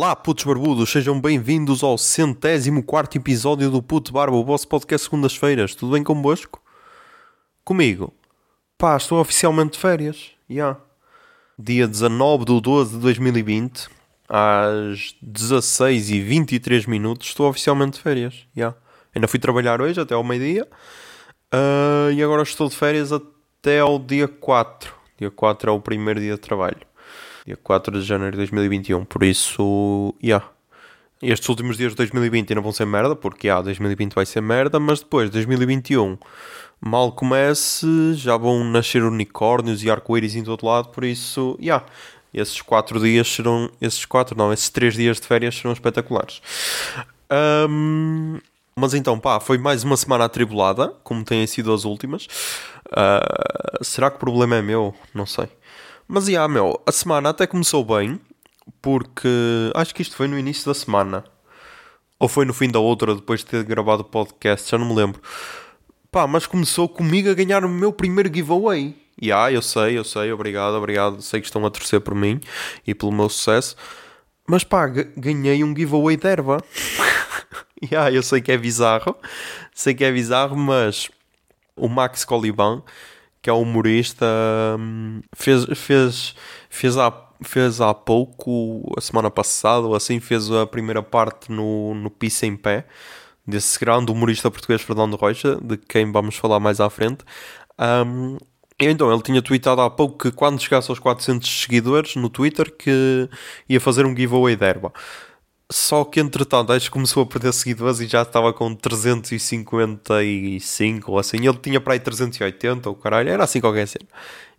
Olá, putos barbudos, sejam bem-vindos ao centésimo quarto episódio do Puto Barba, o vosso podcast segundas-feiras. Tudo bem convosco? Comigo? Pá, estou oficialmente de férias. Já. Yeah. Dia 19 de 12 de 2020, às 16 e 23 minutos, estou oficialmente de férias. Já. Yeah. Ainda fui trabalhar hoje até ao meio-dia. Uh, e agora estou de férias até ao dia 4. Dia 4 é o primeiro dia de trabalho dia 4 de janeiro de 2021. Por isso, yeah. Estes últimos dias de 2020 não vão ser merda, porque ah, 2020 vai ser merda, mas depois, 2021, mal comece, já vão nascer unicórnios e arco-íris em todo lado, por isso, yeah, esses 4 dias serão, esses 4 não, esses 3 dias de férias serão espetaculares. Um, mas então, pá, foi mais uma semana atribulada, como têm sido as últimas. Uh, será que o problema é meu? Não sei. Mas, já, yeah, meu, a semana até começou bem, porque acho que isto foi no início da semana. Ou foi no fim da outra, depois de ter gravado o podcast, já não me lembro. Pá, mas começou comigo a ganhar o meu primeiro giveaway. E yeah, eu sei, eu sei, obrigado, obrigado. Sei que estão a torcer por mim e pelo meu sucesso. Mas pá, ganhei um giveaway de erva. yeah, eu sei que é bizarro, sei que é bizarro, mas o Max Coliban que é um humorista, hum, fez, fez, fez, há, fez há pouco, a semana passada, ou assim, fez a primeira parte no, no Pisa em Pé, desse grande humorista português Fernando Rocha, de quem vamos falar mais à frente. Um, então, ele tinha tweetado há pouco que quando chegasse aos 400 seguidores no Twitter que ia fazer um giveaway de. Só que entretanto acho que começou a perder seguidores e já estava com 355 ou assim. Ele tinha para aí 380 ou caralho, era assim qualquer cena.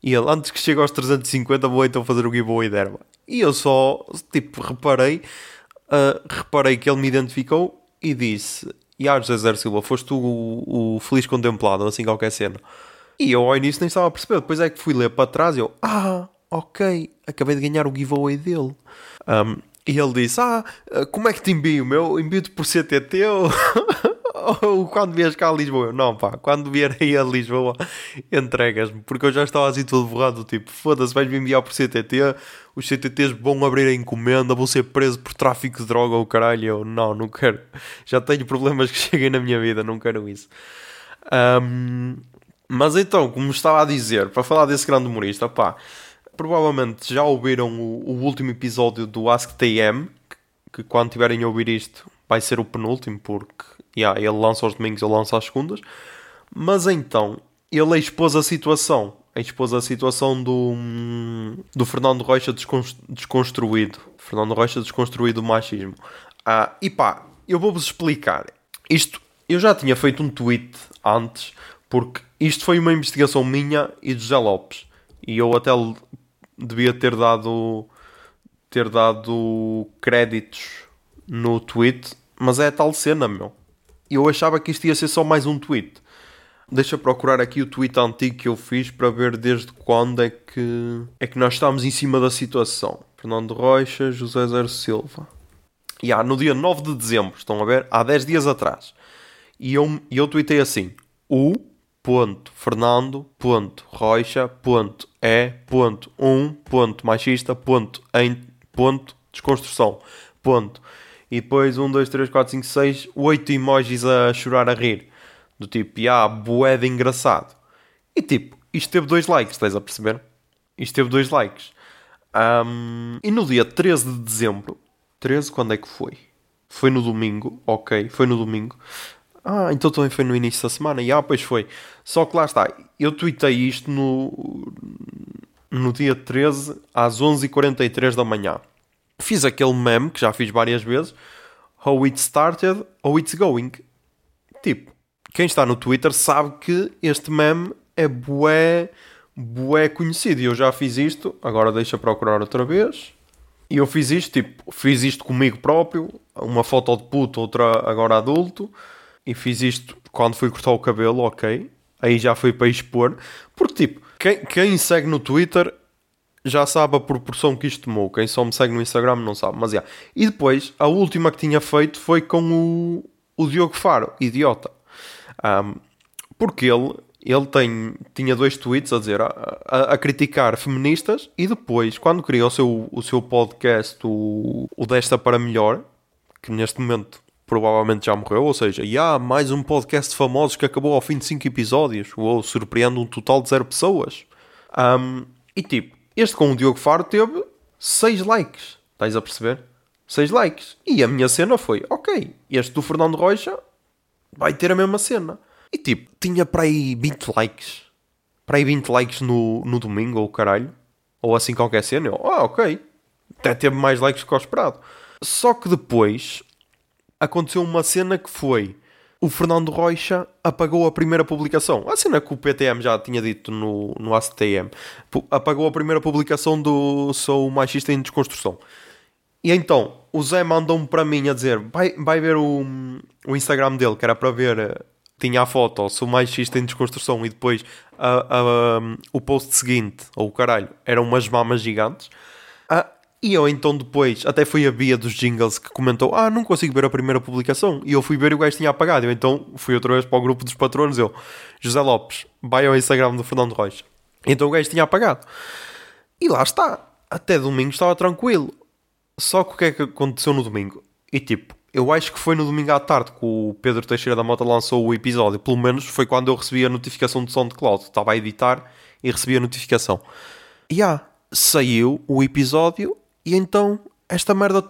E ele, antes que chegue aos 350, vou então fazer o giveaway de erva. E eu só, tipo, reparei, uh, reparei que ele me identificou e disse: E ah, José Silva, foste tu o, o feliz contemplado, assim qualquer cena. E eu ao início nem estava a perceber. Depois é que fui ler para trás e eu, ah, ok, acabei de ganhar o giveaway dele. Um, e ele disse: Ah, como é que te envio, meu? Envio-te por CTT ou, ou quando vies cá a Lisboa? Eu, não, pá, quando vier aí a Lisboa, entregas-me, porque eu já estava assim todo borrado. Tipo, foda-se, vais-me enviar por CTT, os CTTs vão abrir a encomenda, vou ser preso por tráfico de droga ou caralho. Eu, não, não quero. Já tenho problemas que cheguem na minha vida, não quero isso. Um, mas então, como estava a dizer, para falar desse grande humorista, pá provavelmente já ouviram o, o último episódio do Ask TM, que, que, quando tiverem a ouvir isto vai ser o penúltimo, porque yeah, ele lança aos domingos, eu lanço às segundas. Mas então, ele expôs a situação, expôs a situação do, do Fernando Rocha desconstruído. Fernando Rocha desconstruído o machismo. Ah, e pá, eu vou-vos explicar. Isto, eu já tinha feito um tweet antes, porque isto foi uma investigação minha e de José Lopes. E eu até devia ter dado ter dado créditos no tweet, mas é a tal cena, meu. Eu achava que isto ia ser só mais um tweet. Deixa procurar aqui o tweet antigo que eu fiz para ver desde quando é que é que nós estamos em cima da situação. Fernando Rocha, José Zero Silva. E há no dia 9 de dezembro, estão a ver? Há 10 dias atrás. E eu, eu tweetei assim: O Fernando, Rocha. E depois um, dois, três, quatro, cinco, seis, oito emojis a chorar a rir. Do tipo, ah, bué de engraçado. E tipo, isto teve dois likes, estás a perceber? Isto teve dois likes. Um, e no dia 13 de dezembro, 13 quando é que foi? Foi no domingo, ok, foi no domingo. Ah, então também foi no início da semana. E ah, pois foi. Só que lá está. Eu tuitei isto no, no dia 13 às 11h43 da manhã. Fiz aquele meme que já fiz várias vezes. How it started, how it's going. Tipo, quem está no Twitter sabe que este meme é bué, bué conhecido. E eu já fiz isto. Agora deixa procurar outra vez. E eu fiz isto, tipo, fiz isto comigo próprio. Uma foto de puto, outra agora adulto e fiz isto quando fui cortar o cabelo, ok. Aí já foi para expor. Porque, tipo, quem, quem segue no Twitter já sabe a proporção que isto tomou. Quem só me segue no Instagram não sabe. Mas, yeah. E depois, a última que tinha feito foi com o, o Diogo Faro, idiota. Um, porque ele, ele tem, tinha dois tweets a dizer a, a, a, criticar feministas e depois, quando criou o seu, o seu podcast, o, o Desta para Melhor, que neste momento provavelmente já morreu, ou seja, e há mais um podcast de famosos que acabou ao fim de 5 episódios, ou surpreende um total de 0 pessoas. Um, e tipo, este com o Diogo Faro teve 6 likes, estás a perceber? 6 likes. E a minha cena foi, ok, este do Fernando Rocha vai ter a mesma cena. E tipo, tinha para aí 20 likes. Para aí 20 likes no, no domingo, ou caralho. Ou assim qualquer cena. Eu, ah, ok. Até teve mais likes que o esperado. Só que depois aconteceu uma cena que foi o Fernando Rocha apagou a primeira publicação. A cena que o PTM já tinha dito no, no ACTM. Apagou a primeira publicação do Sou Machista em Desconstrução. E então, o Zé mandou-me para mim a dizer: vai, vai ver o, o Instagram dele, que era para ver. Tinha a foto, sou machista em desconstrução, e depois a, a, o post seguinte, ou o caralho, eram umas mamas gigantes. E eu então depois, até foi a Bia dos Jingles que comentou: Ah, não consigo ver a primeira publicação. E eu fui ver e o gajo tinha apagado. Eu então fui outra vez para o grupo dos patronos. Eu, José Lopes, vai ao Instagram do Fernando Rocha. Então o gajo tinha apagado. E lá está. Até domingo estava tranquilo. Só que o que é que aconteceu no domingo? E tipo, eu acho que foi no domingo à tarde que o Pedro Teixeira da Mota lançou o episódio. Pelo menos foi quando eu recebi a notificação do SoundCloud. Estava a editar e recebi a notificação. E ah, saiu o episódio e então esta merda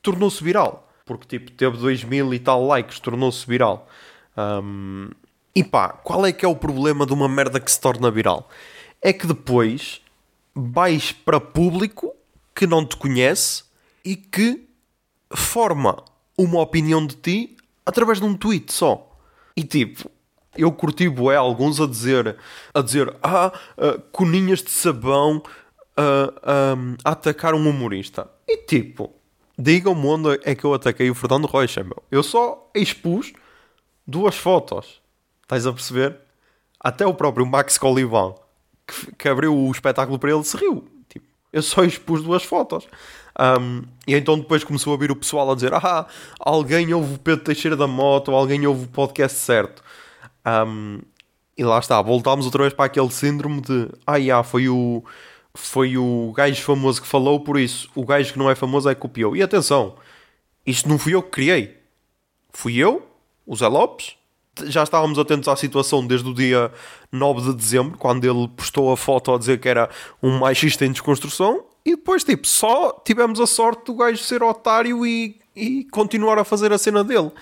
tornou-se viral. Porque tipo, teve 2 mil e tal likes, tornou-se viral. Um, e pá, qual é que é o problema de uma merda que se torna viral? É que depois vais para público que não te conhece e que forma uma opinião de ti através de um tweet só. E tipo, eu curti bué alguns a dizer, a dizer, ah, uh, coninhas de sabão uh, a atacar um humorista. E tipo, digam-me onde é que eu ataquei o Fernando Rocha, meu. Eu só expus duas fotos. Estás a perceber? Até o próprio Max Colivan, que, que abriu o espetáculo para ele, se riu. Tipo, eu só expus duas fotos. Um, e então depois começou a vir o pessoal a dizer: Ah, alguém ouve o Pedro Teixeira da Moto, ou alguém ouve o podcast certo. Um, e lá está, voltámos outra vez para aquele síndrome de: Ah, já, foi o foi o gajo famoso que falou, por isso o gajo que não é famoso é que copiou. E atenção, isto não fui eu que criei. Fui eu, o Zé Lopes. Já estávamos atentos à situação desde o dia 9 de dezembro, quando ele postou a foto a dizer que era um machista em desconstrução. E depois, tipo, só tivemos a sorte do gajo ser otário e, e continuar a fazer a cena dele.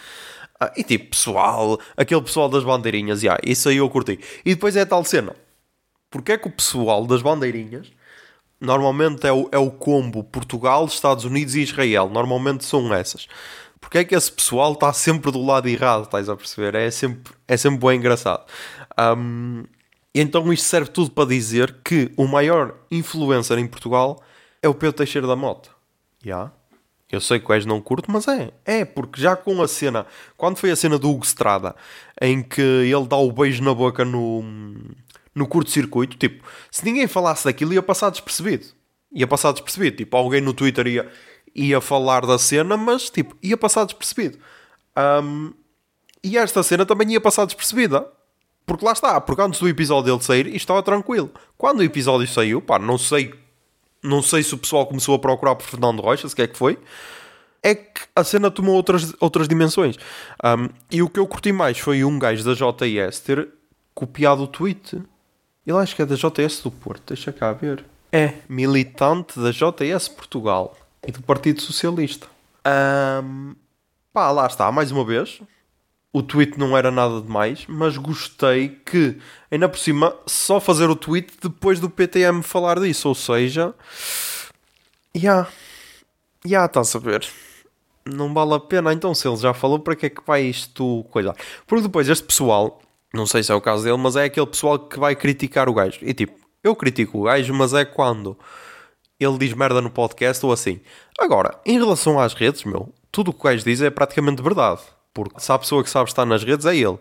Ah, e tipo, pessoal, aquele pessoal das bandeirinhas, yeah, isso aí eu curti. E depois é a tal cena. Porque é que o pessoal das bandeirinhas normalmente é o, é o combo Portugal, Estados Unidos e Israel. Normalmente são essas. Porque é que esse pessoal está sempre do lado errado, estás a perceber? É sempre, é sempre bem engraçado. Um, então isto serve tudo para dizer que o maior influencer em Portugal é o Pedro Teixeira da Mota. Já? Yeah. Eu sei que o és não curto, mas é. É, porque já com a cena... Quando foi a cena do Hugo Strada, em que ele dá o beijo na boca no no curto-circuito, tipo, se ninguém falasse daquilo ia passar despercebido. Ia passar despercebido. Tipo, alguém no Twitter ia, ia falar da cena, mas tipo, ia passar despercebido. Um, e esta cena também ia passar despercebida. Porque lá está, porque antes do episódio dele sair, estava tranquilo. Quando o episódio saiu, pá, não sei, não sei se o pessoal começou a procurar por Fernando Rocha, se que é que foi, é que a cena tomou outras, outras dimensões. Um, e o que eu curti mais foi um gajo da JS ter copiado o tweet. Ele acho que é da JS do Porto, deixa cá ver. É militante da JS Portugal e do Partido Socialista. Um, pá, lá está, mais uma vez. O tweet não era nada demais, mas gostei que, ainda por cima, só fazer o tweet depois do PTM falar disso. Ou seja, já, já estás a ver. Não vale a pena, então, se ele já falou, para que é que vai isto coisa? Porque depois este pessoal não sei se é o caso dele, mas é aquele pessoal que vai criticar o gajo. E tipo, eu critico o gajo, mas é quando ele diz merda no podcast ou assim. Agora, em relação às redes, meu, tudo o que o gajo diz é praticamente verdade. Porque se a pessoa que sabe estar nas redes é ele.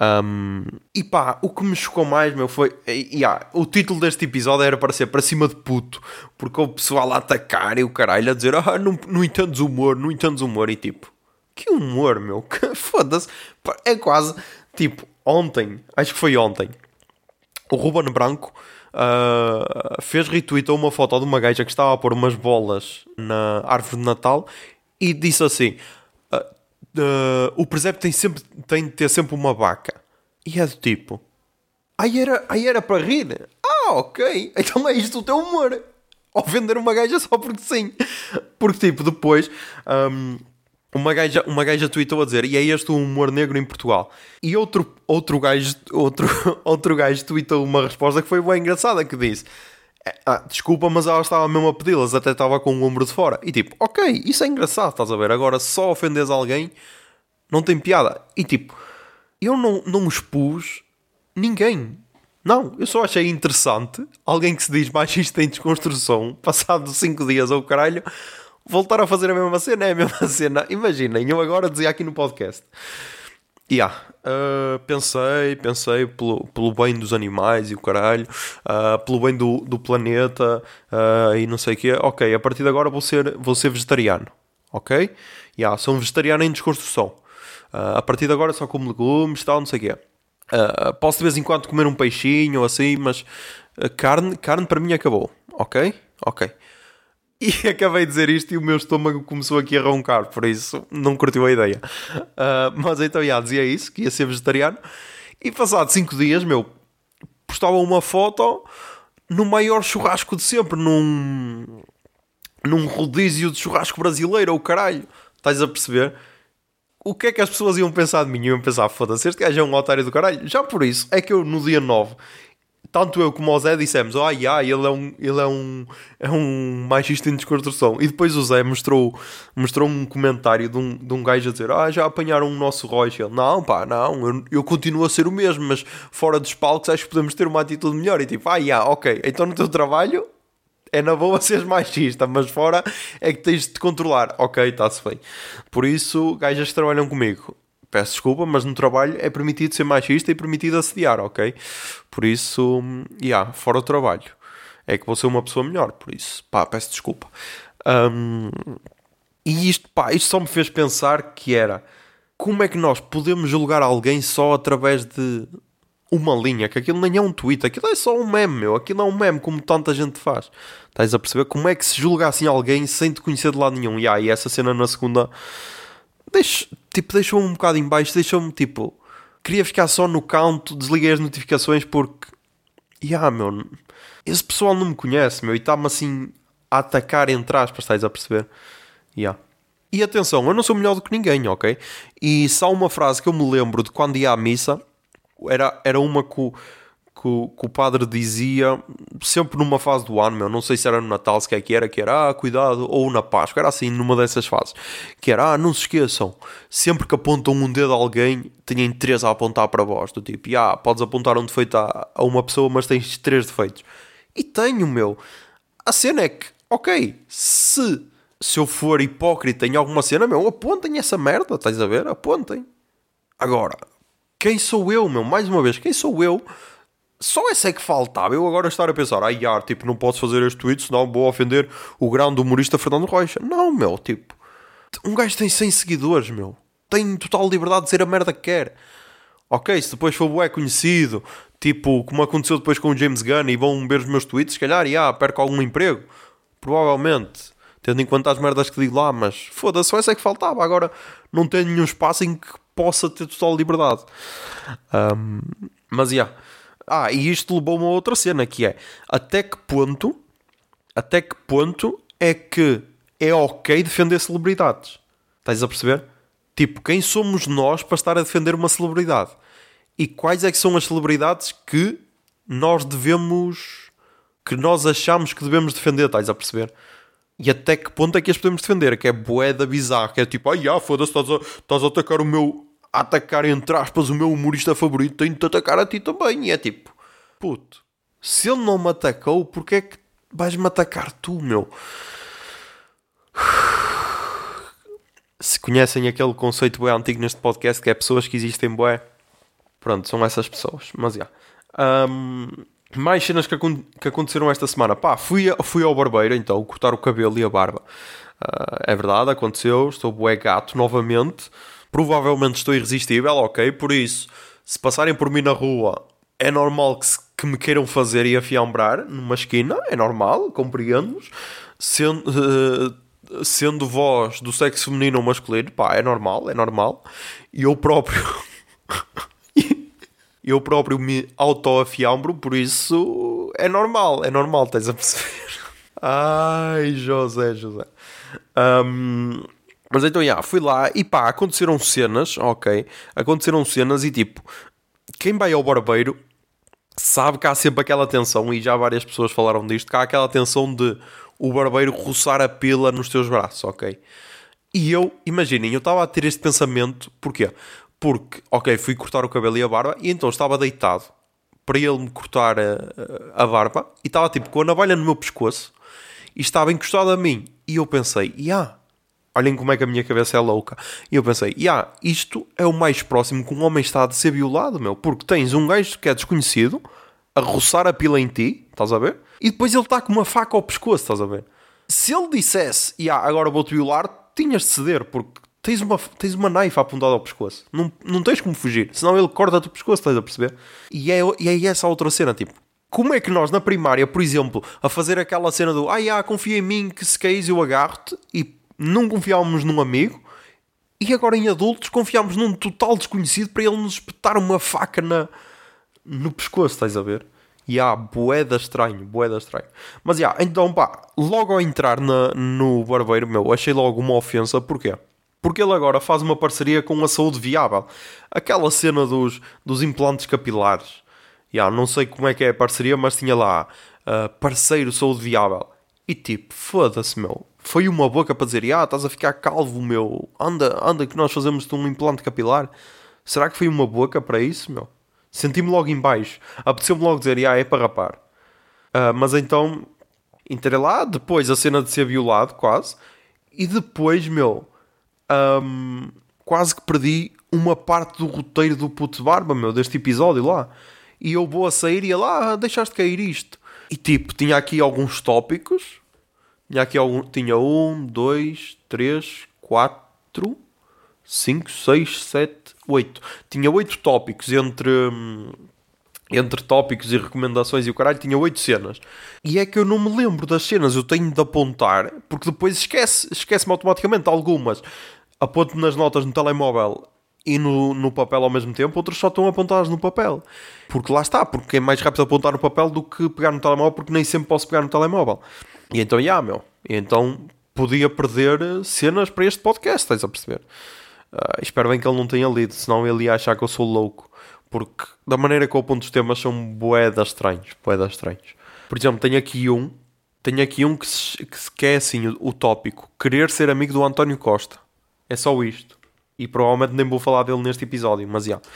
Um, e pá, o que me chocou mais, meu, foi. Yeah, o título deste episódio era para ser para cima de puto, porque o pessoal a atacar e o caralho a dizer: Ah, não, não entendes humor, não entendes humor. E tipo, Que humor, meu. Foda-se. É quase. Tipo, ontem, acho que foi ontem, o Ruben Branco uh, fez a uma foto de uma gaja que estava a pôr umas bolas na árvore de Natal e disse assim: uh, uh, o presépio tem, sempre, tem de ter sempre uma vaca. E é do tipo: aí era, aí era para rir. Ah, ok. Então é isto o teu humor. Ou vender uma gaja só porque sim. Porque, tipo, depois. Um, uma gaja, uma gaja tweetou a dizer e é este o humor negro em Portugal. E outro, outro, gajo, outro, outro gajo tweetou uma resposta que foi bem engraçada que disse é, ah, desculpa mas ela estava mesmo a pedi-las até estava com o ombro de fora. E tipo, ok, isso é engraçado estás a ver, agora só ofendes alguém não tem piada. E tipo, eu não, não expus ninguém. Não, eu só achei interessante alguém que se diz machista em desconstrução passado 5 dias ou caralho voltar a fazer a mesma cena é a mesma cena. Imaginem, eu agora dizia aqui no podcast. Yeah, uh, pensei, pensei pelo, pelo bem dos animais e o caralho, uh, pelo bem do, do planeta uh, e não sei o quê. Ok, a partir de agora vou ser, vou ser vegetariano. Ok? Yeah, sou um vegetariano em desconstrução. a partir de agora só como legumes tal, não sei o quê. posso de vez em quando comer um peixinho ou assim, mas carne, carne para mim acabou. Ok? Ok. E acabei de dizer isto e o meu estômago começou aqui a roncar, por isso não curtiu a ideia. Uh, mas então, já, dizia isso, que ia ser vegetariano. E passado 5 dias, meu, postava uma foto no maior churrasco de sempre, num, num rodízio de churrasco brasileiro, ou caralho. Estás a perceber? O que é que as pessoas iam pensar de mim? Iam pensar, foda-se, este gajo é um otário do caralho. Já por isso, é que eu no dia 9 tanto eu como o Zé dissemos, ah, yeah, ele é um, ele é um, é um machista em desconstrução. E depois o Zé mostrou, mostrou um comentário de um, de um gajo a dizer, ah, já apanharam o nosso Rocha. Ele, não, pá, não, eu, eu continuo a ser o mesmo, mas fora dos palcos acho que podemos ter uma atitude melhor. E tipo, ah, yeah, ok, então no teu trabalho é na boa seres machista, mas fora é que tens de te controlar. Ok, está-se bem. Por isso, gajas que trabalham comigo, peço desculpa, mas no trabalho é permitido ser machista e permitido assediar, ok? Por isso, yeah, fora o trabalho. É que vou ser uma pessoa melhor, por isso, pá, peço desculpa. Um, e isto, pá, isto só me fez pensar que era como é que nós podemos julgar alguém só através de uma linha, que aquilo nem é um tweet, aquilo é só um meme, meu, aquilo é um meme como tanta gente faz. Estás a perceber como é que se julga assim alguém sem te conhecer de lado nenhum? E aí, essa cena na segunda deixo, tipo, deixou-me um bocado em baixo, deixou-me tipo, queria ficar só no canto, desliguei as notificações porque, yeah, meu, esse pessoal não me conhece, meu, e está-me assim a atacar entre aspas, estás a perceber? Yeah. E atenção, eu não sou melhor do que ninguém, ok? E só uma frase que eu me lembro de quando ia à missa, era, era uma que que o, que o padre dizia sempre numa fase do ano, meu, não sei se era no Natal, se que é que era, que era, ah, cuidado, ou na Páscoa, era assim, numa dessas fases, que era, ah, não se esqueçam, sempre que apontam um dedo a alguém, têm três a apontar para vós, do tipo, ah, podes apontar um defeito a, a uma pessoa, mas tens três defeitos. E tenho, meu. A cena é que, ok, se, se eu for hipócrita em alguma cena, meu, apontem essa merda, estás a ver? Apontem. Agora, quem sou eu, meu? Mais uma vez, quem sou eu só essa é que faltava. Eu agora estar a pensar, ai, ah, tipo, não posso fazer este tweet, senão vou ofender o grande humorista Fernando Rocha. Não, meu, tipo, um gajo tem 100 seguidores, meu. Tem total liberdade de dizer a merda que quer. Ok, se depois for bué conhecido, tipo, como aconteceu depois com o James Gunn e vão ver os meus tweets, se calhar, ah, perco algum emprego. Provavelmente. Tendo em conta as merdas que digo lá, mas foda-se, só essa é que faltava. Agora não tenho nenhum espaço em que possa ter total liberdade. Um, mas, yeah ah, e isto levou-me a outra cena que é até que ponto até que ponto é que é ok defender celebridades? Estás a perceber? Tipo, quem somos nós para estar a defender uma celebridade? E quais é que são as celebridades que nós devemos que nós achamos que devemos defender, estás a perceber? E até que ponto é que as podemos defender? Que é boeda bizarra, que é tipo, ai, ah, foda-se, estás a, estás a atacar o meu a atacar, entre aspas, o meu humorista favorito, tenho de atacar a ti também. E é tipo, puto, se ele não me atacou, porque é que vais-me atacar tu, meu? Se conhecem aquele conceito bem antigo neste podcast, que é pessoas que existem bué, pronto, são essas pessoas. Mas já. Um, mais cenas que, que, aconteceram esta semana. Pá, fui, fui ao barbeiro então, cortar o cabelo e a barba. Uh, é verdade, aconteceu. Estou bué gato novamente. Provavelmente estou irresistível, ok? Por isso, se passarem por mim na rua, é normal que, se, que me queiram fazer e afiambrar numa esquina. É normal, compreendo-vos. Sendo, uh, sendo voz do sexo feminino ou masculino, pá, é normal, é normal. E eu próprio. eu próprio me auto-afiambro, por isso é normal, é normal, tens a perceber? Ai, José, José. Um, mas então, já, fui lá e pá, aconteceram cenas, ok? Aconteceram cenas e tipo, quem vai ao barbeiro sabe que há sempre aquela tensão, e já várias pessoas falaram disto, que há aquela tensão de o barbeiro roçar a pila nos teus braços, ok? E eu, imaginem, eu estava a ter este pensamento, porquê? Porque, ok, fui cortar o cabelo e a barba, e então estava deitado para ele me cortar a, a barba, e estava tipo com a navalha no meu pescoço, e estava encostado a mim. E eu pensei, yeah, olhem como é que a minha cabeça é louca. E eu pensei, yeah, isto é o mais próximo que um homem está de ser violado, meu. Porque tens um gajo que é desconhecido a roçar a pila em ti, estás a ver? E depois ele está com uma faca ao pescoço, estás a ver? Se ele dissesse, yeah, agora vou-te violar, tinhas de ceder, porque tens uma, tens uma naifa apontada ao pescoço. Não, não tens como fugir, senão ele corta-te o pescoço, estás a perceber? E é, e é essa outra cena, tipo, como é que nós, na primária, por exemplo, a fazer aquela cena do ai, ah, confia em mim que se caís eu agarro-te e não confiávamos num amigo e agora em adultos confiámos num total desconhecido para ele nos espetar uma faca na, no pescoço, estás a ver? E há, boeda estranho, boeda estranho. Mas já, então pá, logo ao entrar na, no barbeiro, meu, achei logo uma ofensa, porquê? Porque ele agora faz uma parceria com a saúde viável. Aquela cena dos, dos implantes capilares yeah, não sei como é que é a parceria, mas tinha lá uh, parceiro saúde viável. E tipo, foda-se, meu. Foi uma boca para dizer, ah, estás a ficar calvo, meu. Anda, anda que nós fazemos um implante capilar. Será que foi uma boca para isso, meu? Senti-me logo em baixo. Apeteceu-me logo dizer, ah, é para rapar. Uh, mas então, entrei lá, depois a cena de ser violado, quase. E depois, meu, um, quase que perdi uma parte do roteiro do puto barba, meu, deste episódio lá e eu vou a sair e ele, ah, deixaste cair isto. E tipo, tinha aqui alguns tópicos. Tinha aqui algum, tinha um, dois, três, quatro, cinco, seis, sete, oito. Tinha oito tópicos entre hum, entre tópicos e recomendações e o caralho, tinha oito cenas. E é que eu não me lembro das cenas, eu tenho de apontar, porque depois esquece, esquece-me automaticamente algumas. Aponto nas notas no telemóvel e no, no papel ao mesmo tempo, outras só estão apontadas no papel. Porque lá está, porque é mais rápido apontar no papel do que pegar no telemóvel, porque nem sempre posso pegar no telemóvel. E então, já, yeah, meu. E então podia perder cenas para este podcast, estás a perceber? Uh, espero bem que ele não tenha lido, senão ele ia achar que eu sou louco. Porque da maneira que eu aponto os temas são boedas estranhos, boedas estranhos. Por exemplo, tenho aqui um, tenho aqui um que, se, que, se, que é assim, o, o tópico, querer ser amigo do António Costa. É só isto. E provavelmente nem vou falar dele neste episódio, mas já. Yeah.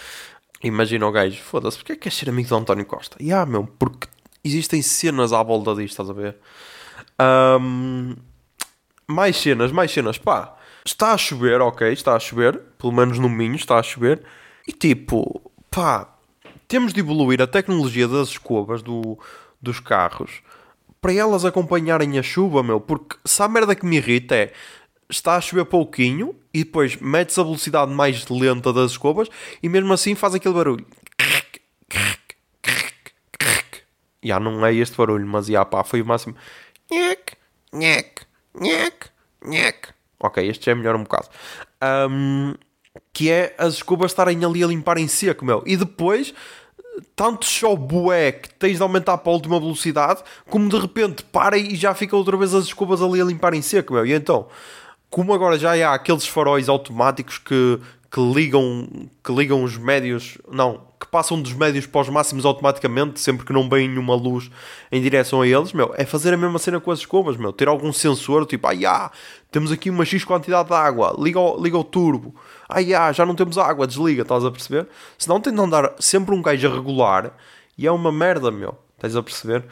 Imagina o gajo, foda-se, porque é que queres ser amigo do António Costa? E yeah, meu, porque existem cenas à volta disto, estás a ver? Um, mais cenas, mais cenas, pá. Está a chover, ok, está a chover, pelo menos no Minho está a chover. E tipo, pá, temos de evoluir a tecnologia das escovas do, dos carros para elas acompanharem a chuva, meu. Porque se a merda que me irrita é está a chover pouquinho e depois metes a velocidade mais lenta das escovas e mesmo assim faz aquele barulho. Já não é este barulho, mas já pá, foi o máximo. Nhec, nhec, nhec, nhec. Ok, este já é melhor um bocado. Um, que é as escovas estarem ali a limpar em seco, meu. E depois, tanto só que tens de aumentar para a última velocidade, como de repente para e já fica outra vez as escovas ali a limpar em seco, meu. E então, como agora já há aqueles faróis automáticos que, que, ligam, que ligam os médios, não, que passam dos médios para os máximos automaticamente, sempre que não vem nenhuma luz em direção a eles, meu, é fazer a mesma cena com as escovas, meu, ter algum sensor, tipo, ah, já, temos aqui uma X quantidade de água, liga o, liga o turbo, ah, já, não temos água, desliga, estás a perceber? Senão tem de andar sempre um gajo a regular e é uma merda, meu, estás a perceber?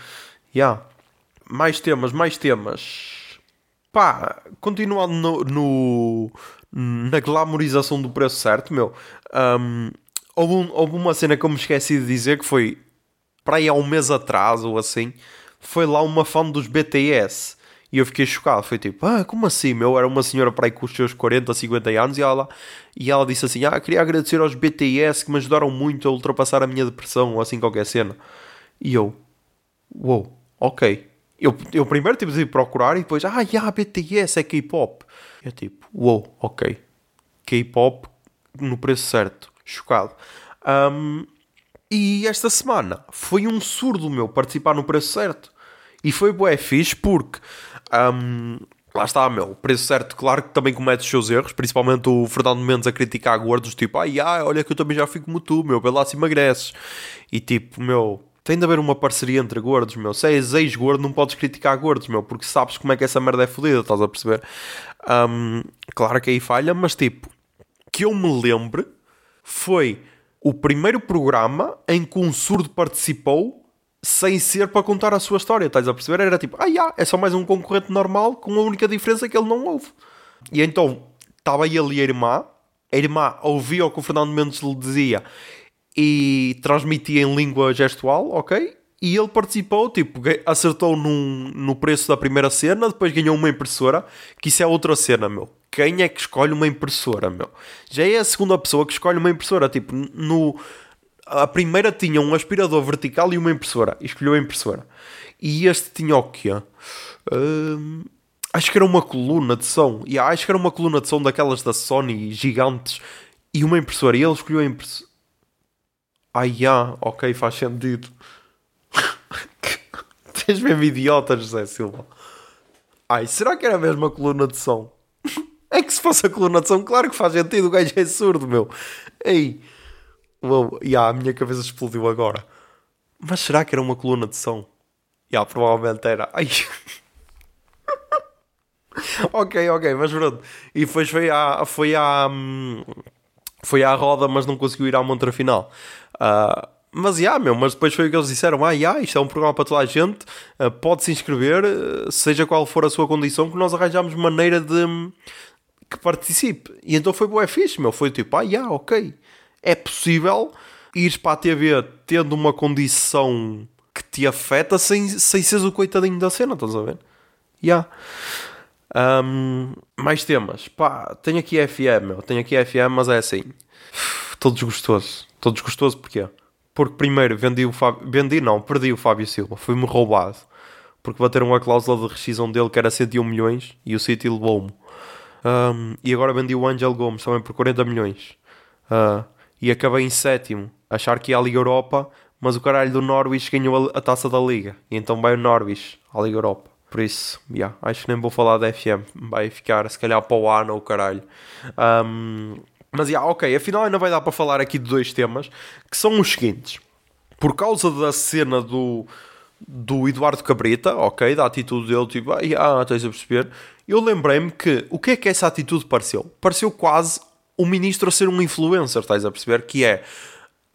Já, mais temas, mais temas. Pá, continuando no, no, na glamorização do preço certo, meu, um, houve, um, houve, uma cena que eu me esqueci de dizer que foi para aí há um mês atrás ou assim, foi lá uma fã dos BTS E eu fiquei chocado. Foi tipo, ah, como assim, meu? Era uma senhora para aí com os seus 40, 50 anos e ela, e ela disse assim: Ah, queria agradecer aos BTS que me ajudaram muito a ultrapassar a minha depressão, ou assim qualquer cena. E eu, uou, wow, ok. Eu, eu primeiro tive de procurar e depois, ah, yeah, BTS é K-pop. Eu tipo, uou, wow, ok. K-pop no preço certo. Chocado. Um, e esta semana foi um surdo meu participar no preço certo. E foi bué fixe porque um, lá está, meu, o preço certo, claro que também comete os seus erros, principalmente o Fernando Mendes a criticar gordos, tipo, ai, ai, olha que eu também já fico como tu, meu, pelo lá se emagreces. E tipo, meu, tem de haver uma parceria entre gordos, meu. Se és ex-gordo, não podes criticar gordos, meu, porque sabes como é que essa merda é fodida, estás a perceber? Um, claro que aí falha, mas tipo, que eu me lembre, foi o primeiro programa em que um surdo participou sem ser para contar a sua história, estás a perceber? Era tipo, ah, yeah, é só mais um concorrente normal com a única diferença que ele não ouve. E então estava ele e a irmã, a irmã ouvia o que o Fernando Mendes lhe dizia e transmitia em língua gestual, ok? E ele participou, tipo, acertou num, no preço da primeira cena, depois ganhou uma impressora, que isso é outra cena, meu. Quem é que escolhe uma impressora, meu? Já é a segunda pessoa que escolhe uma impressora, tipo, no a primeira tinha um aspirador vertical e uma impressora. E escolheu a impressora. E este tinha o quê? Uh, acho que era uma coluna de som. E acho que era uma coluna de som daquelas da Sony gigantes. E uma impressora. E ele escolheu a impressora. Ah, yeah, ok, faz sentido. Tens mesmo idiota, José Silva. Ai, será que era a mesma coluna de som? É que se fosse a coluna de som, claro que faz sentido. O gajo é surdo, meu. Ei. Uou, yeah, a minha cabeça explodiu agora. Mas será que era uma coluna de som? Yeah, provavelmente era. Ai. ok, ok, mas pronto. E depois foi à, foi à, hum, foi à roda, mas não conseguiu ir à montra final. Uh, mas, yeah, meu, mas depois foi o que eles disseram: ah, yeah, isto é um programa para toda a gente, uh, pode se inscrever, uh, seja qual for a sua condição, que nós arranjamos maneira de hum, que participe. E então foi boa fixe, meu. Foi tipo, ah, yeah, ok é possível ires para a TV tendo uma condição que te afeta sem, sem seres o coitadinho da cena, estás a ver? Yeah. Um, mais temas. Pá, tenho aqui FM, meu. Tenho aqui FM, mas é assim. Estou desgostoso. Estou desgostoso porquê? Porque primeiro vendi o Fábio... Vendi não, perdi o Fábio Silva. Foi-me roubado. Porque bateram a cláusula de rescisão dele que era 101 milhões e o City levou-me. Um, e agora vendi o Angel Gomes também por 40 milhões. Uh, e acabei em sétimo. Achar que ia à Liga Europa, mas o caralho do Norwich ganhou a, a taça da Liga. E então vai o Norwich à Liga Europa. Por isso, yeah, acho que nem vou falar da FM. Vai ficar, se calhar, para o ano o caralho. Um, mas, yeah, ok, afinal ainda vai dar para falar aqui de dois temas, que são os seguintes. Por causa da cena do, do Eduardo Cabrita, ok, da atitude dele, tipo, ah, tens a perceber, eu lembrei-me que, o que é que essa atitude pareceu? Pareceu quase o ministro a ser um influencer, estás a perceber? Que é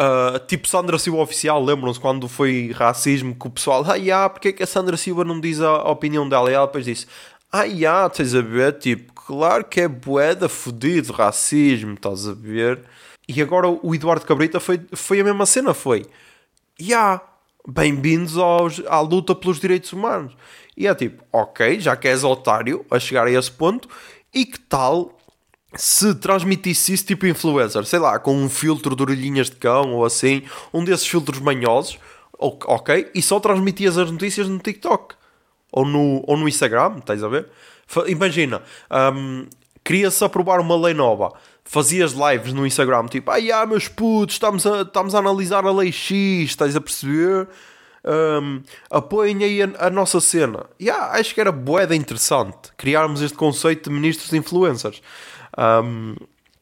uh, tipo Sandra Silva oficial, lembram-se quando foi racismo que o pessoal, ah, yeah, porque é que a Sandra Silva não diz a, a opinião dela? E ela depois disse, ah, yeah, estás a ver? Tipo, claro que é boeda fodido racismo, estás a ver? E agora o Eduardo Cabrita foi, foi a mesma cena, foi, yeah, bem-vindos à luta pelos direitos humanos. E é tipo, ok, já que és otário a chegar a esse ponto, e que tal se transmitisse isso tipo influencer, sei lá, com um filtro de orelhinhas de cão ou assim, um desses filtros manhosos, ok, e só transmitias as notícias no TikTok ou no, ou no Instagram, estás a ver? Imagina, um, queria-se aprovar uma lei nova, fazias lives no Instagram, tipo, ai ah, meus putos, estamos a, estamos a analisar a lei X, estás a perceber? Um, apoiem aí a, a, nossa cena. Yeah, acho que era boeda interessante criarmos este conceito de ministros influencers. Um,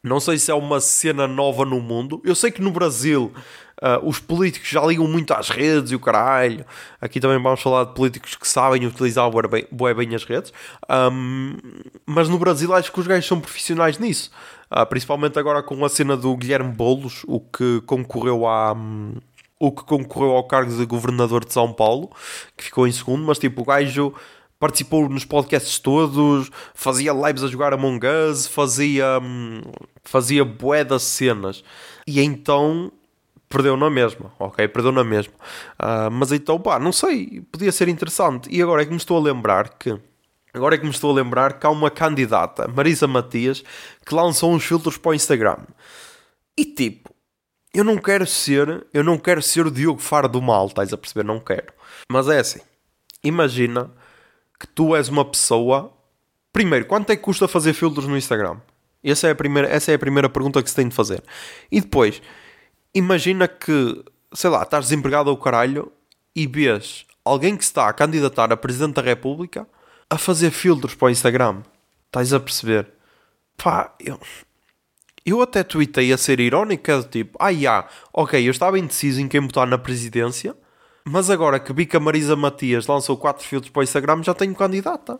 não sei se é uma cena nova no mundo. Eu sei que no Brasil uh, os políticos já ligam muito às redes e o caralho. Aqui também vamos falar de políticos que sabem utilizar bem, bem as redes. Um, mas no Brasil acho que os gajos são profissionais nisso. Uh, principalmente agora com a cena do Guilherme Boulos, o que concorreu a. O que concorreu ao cargo de governador de São Paulo, que ficou em segundo, mas tipo, o gajo participou nos podcasts todos, fazia lives a jogar Among Us, fazia, hum, fazia bué das cenas. E então perdeu na mesma, ok? Perdeu na mesma. Uh, mas então, pá, não sei, podia ser interessante. E agora é que me estou a lembrar que agora é que me estou a lembrar que há uma candidata, Marisa Matias, que lançou uns filtros para o Instagram. E tipo, eu não quero ser, eu não quero ser o Diogo Faro do mal, estás a perceber? Não quero. Mas é assim, imagina que tu és uma pessoa. Primeiro, quanto é que custa fazer filtros no Instagram? Essa é a primeira, essa é a primeira pergunta que se tem de fazer. E depois, imagina que, sei lá, estás desempregado ao caralho e vês alguém que está a candidatar a Presidente da República a fazer filtros para o Instagram. Estás a perceber? Pá, eu, eu até tuitei a ser irónico, é do tipo, ah, já, ok, eu estava indeciso em quem botar na presidência, mas agora que vi que a Marisa Matias lançou quatro filtros para o Instagram, já tenho candidata.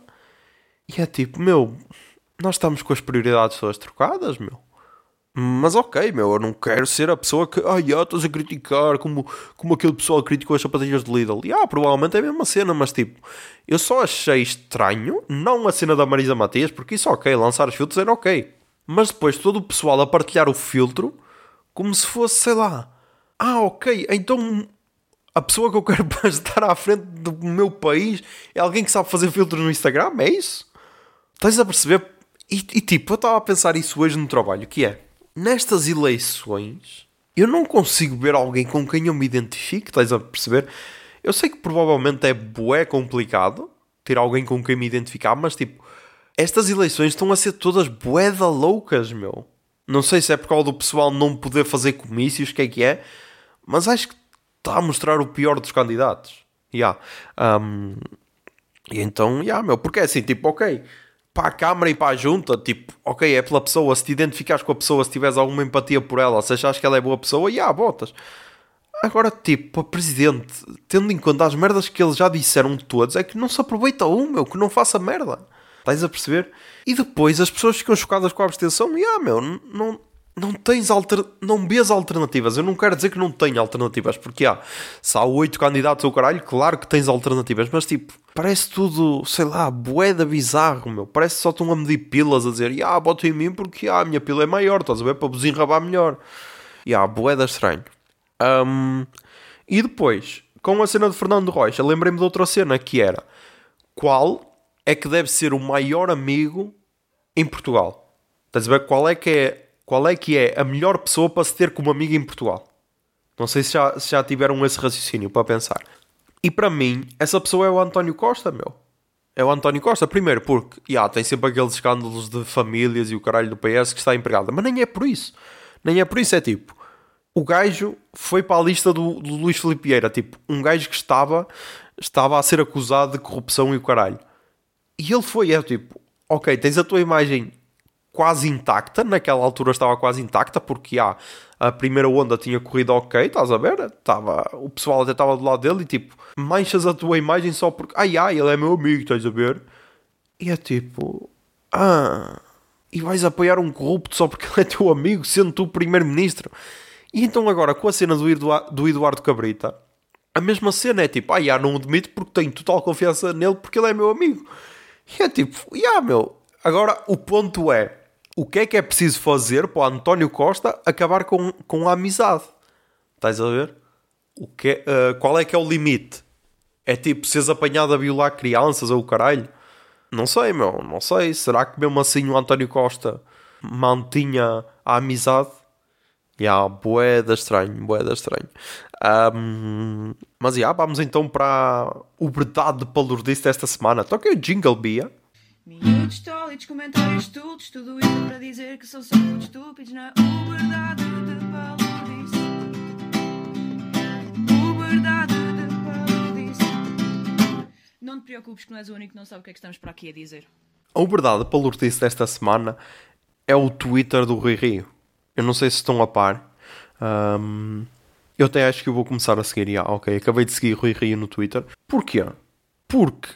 E é tipo, meu, nós estamos com as prioridades todas trocadas, meu. Mas ok, meu, eu não quero ser a pessoa que, ai, ah, estás a criticar como, como aquele pessoal criticou as sapatilhas de Lidl. E ah, provavelmente é a mesma cena, mas tipo, eu só achei estranho, não a cena da Marisa Matias, porque isso ok, lançar os filtros era ok. Mas depois todo o pessoal a partilhar o filtro como se fosse, sei lá, ah, ok, então a pessoa que eu quero estar à frente do meu país é alguém que sabe fazer filtros no Instagram, é isso? Estás a perceber? E, e tipo, eu estava a pensar isso hoje no trabalho, que é, nestas eleições, eu não consigo ver alguém com quem eu me identifique, estás a perceber? Eu sei que provavelmente é bué complicado ter alguém com quem me identificar, mas tipo, estas eleições estão a ser todas boeda loucas, meu. Não sei se é por causa do pessoal não poder fazer comícios, o que é que é, mas acho que está a mostrar o pior dos candidatos. Yeah. Um, e então, yeah, meu, porque é assim, tipo, ok, para a Câmara e para a Junta, tipo, ok, é pela pessoa, se te identificares com a pessoa, se tiveres alguma empatia por ela, se achas que ela é boa pessoa, yeah, botas. Agora, tipo, para Presidente, tendo em conta as merdas que eles já disseram todos, é que não se aproveita um, meu, que não faça merda. Estás a perceber? E depois as pessoas ficam chocadas com a abstenção e, ah, meu, não, não tens alter... não vês alternativas. Eu não quero dizer que não tenho alternativas, porque há, se há oito candidatos ao caralho, claro que tens alternativas, mas tipo, parece tudo, sei lá, boeda bizarro, meu. Parece que só estão a medir pilas a dizer, ah, bota em mim porque ah, a minha pila é maior, estás a ver, para vos enrabar melhor. E ah, boeda estranho. Um, e depois, com a cena de Fernando Rocha, lembrei-me de outra cena que era qual é que deve ser o maior amigo em Portugal? Estás a ver qual é que é qual é que é a melhor pessoa para se ter como amigo em Portugal? Não sei se já, se já tiveram esse raciocínio para pensar. E para mim, essa pessoa é o António Costa, meu. É o António Costa. Primeiro porque, já, tem sempre aqueles escândalos de famílias e o caralho do PS que está empregado. Mas nem é por isso. Nem é por isso. É tipo, o gajo foi para a lista do, do Luís Filipe Vieira. Tipo, um gajo que estava, estava a ser acusado de corrupção e o caralho. E ele foi, é tipo, ok, tens a tua imagem quase intacta, naquela altura estava quase intacta, porque ah, a primeira onda tinha corrido ok, estás a ver? Estava, o pessoal até estava do lado dele e tipo, manchas a tua imagem só porque, ai ai, ele é meu amigo, estás a ver? E é tipo, ah, e vais apoiar um corrupto só porque ele é teu amigo, sendo tu o primeiro-ministro. E então agora, com a cena do, Eduardo, do Eduardo Cabrita, a mesma cena é tipo, ah, já, não admito porque tenho total confiança nele porque ele é meu amigo. E é tipo, já, meu. Agora, o ponto é, o que é que é preciso fazer para o António Costa acabar com, com a amizade? Estás a ver? O que uh, qual é que é o limite? É tipo, seres apanhado a violar crianças ou o caralho? Não sei, meu, não sei. Será que mesmo assim o António Costa mantinha a amizade? Ya, yeah, boeda estranho, boeda estranho. Um, mas, já, yeah, vamos então para o verdade de palurdice desta semana. Toca o Jingle Bia. Minutos tólidos, comentários estúpidos, tudo isso para dizer que são só muito estúpidos na verdade de verdade de palurdice. Não te preocupes que não és o único que não sabe o que é que estamos para aqui a dizer. A verdade palurdice desta semana é o Twitter do Rui Rio. Eu não sei se estão a par. Um, eu até acho que eu vou começar a seguir. Yeah, ok, acabei de seguir Rui Rio no Twitter. Porquê? Porque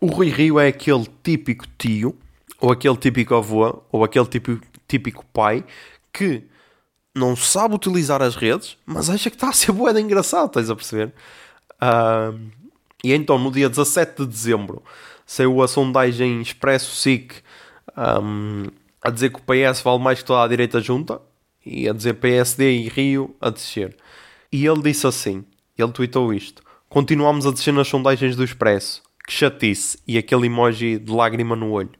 o Rui Rio é aquele típico tio, ou aquele típico avô, ou aquele típico, típico pai que não sabe utilizar as redes, mas acha que está a ser boeda engraçado, estás a perceber? Uh, e então, no dia 17 de dezembro, saiu a sondagem Expresso SIC um, a dizer que o PS vale mais que toda a direita junta e a dizer PSD e Rio a descer. E ele disse assim: ele tweetou isto. Continuamos a descer nas sondagens do Expresso. Que chatice, e aquele emoji de lágrima no olho.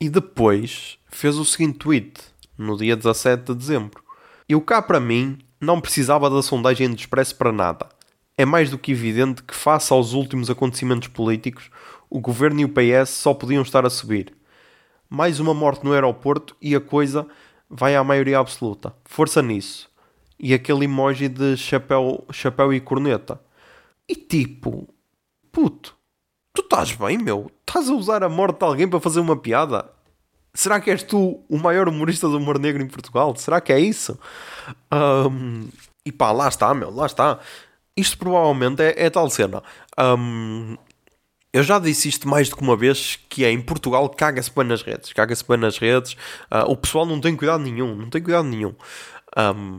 E depois fez o seguinte tweet, no dia 17 de dezembro. Eu cá para mim não precisava da sondagem de expresso para nada. É mais do que evidente que, face aos últimos acontecimentos políticos, o governo e o PS só podiam estar a subir. Mais uma morte no aeroporto e a coisa vai à maioria absoluta. Força nisso. E aquele emoji de chapéu, chapéu e corneta. E tipo, puto, tu estás bem, meu? Estás a usar a morte de alguém para fazer uma piada? Será que és tu o maior humorista do humor negro em Portugal? Será que é isso? Um, e pá, lá está, meu, lá está. Isto provavelmente é, é tal cena. Um, eu já disse isto mais do que uma vez, que é em Portugal caga-se bem nas redes. Caga-se bem nas redes. Uh, o pessoal não tem cuidado nenhum. Não tem cuidado nenhum. Um,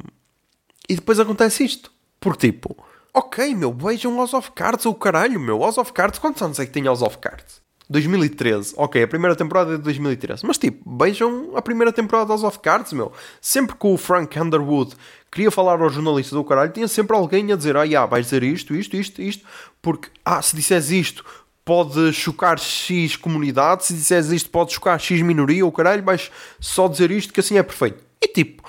e depois acontece isto. Porque tipo, ok, meu, vejam House of Cards ou caralho, meu. House of Cards, quantos anos é que tem House of Cards? 2013, ok, a primeira temporada é de 2013, mas tipo, vejam a primeira temporada de House of Cards, meu. Sempre que o Frank Underwood queria falar ao jornalista do caralho, tinha sempre alguém a dizer: Ah, yeah, vais dizer isto, isto, isto, isto, porque, ah, se disseres isto, pode chocar X comunidade, se disseres isto, pode chocar X minoria, ou caralho, vais só dizer isto, que assim é perfeito. E tipo,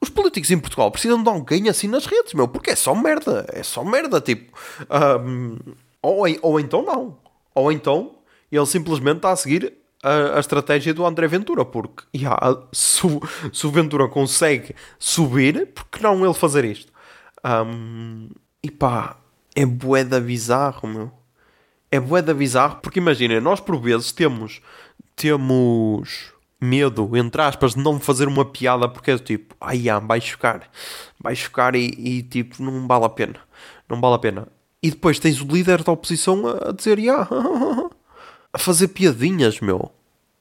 os políticos em Portugal precisam de alguém assim nas redes, meu, porque é só merda, é só merda, tipo. Um, ou, ou então não. Ou então ele simplesmente está a seguir a, a, estratégia do André Ventura, porque yeah, se, se o Ventura consegue subir, porque não ele fazer isto? Um, e pá, é boeda bizarro, meu. É boeda bizarro, porque imagina, nós por vezes temos, temos medo, entre aspas, de não fazer uma piada porque é tipo, ai, ah, vai chocar, vai chocar e, e, tipo, não vale a pena, não vale a pena. E depois tens o líder da oposição a, dizer, yeah, a fazer piadinhas, meu.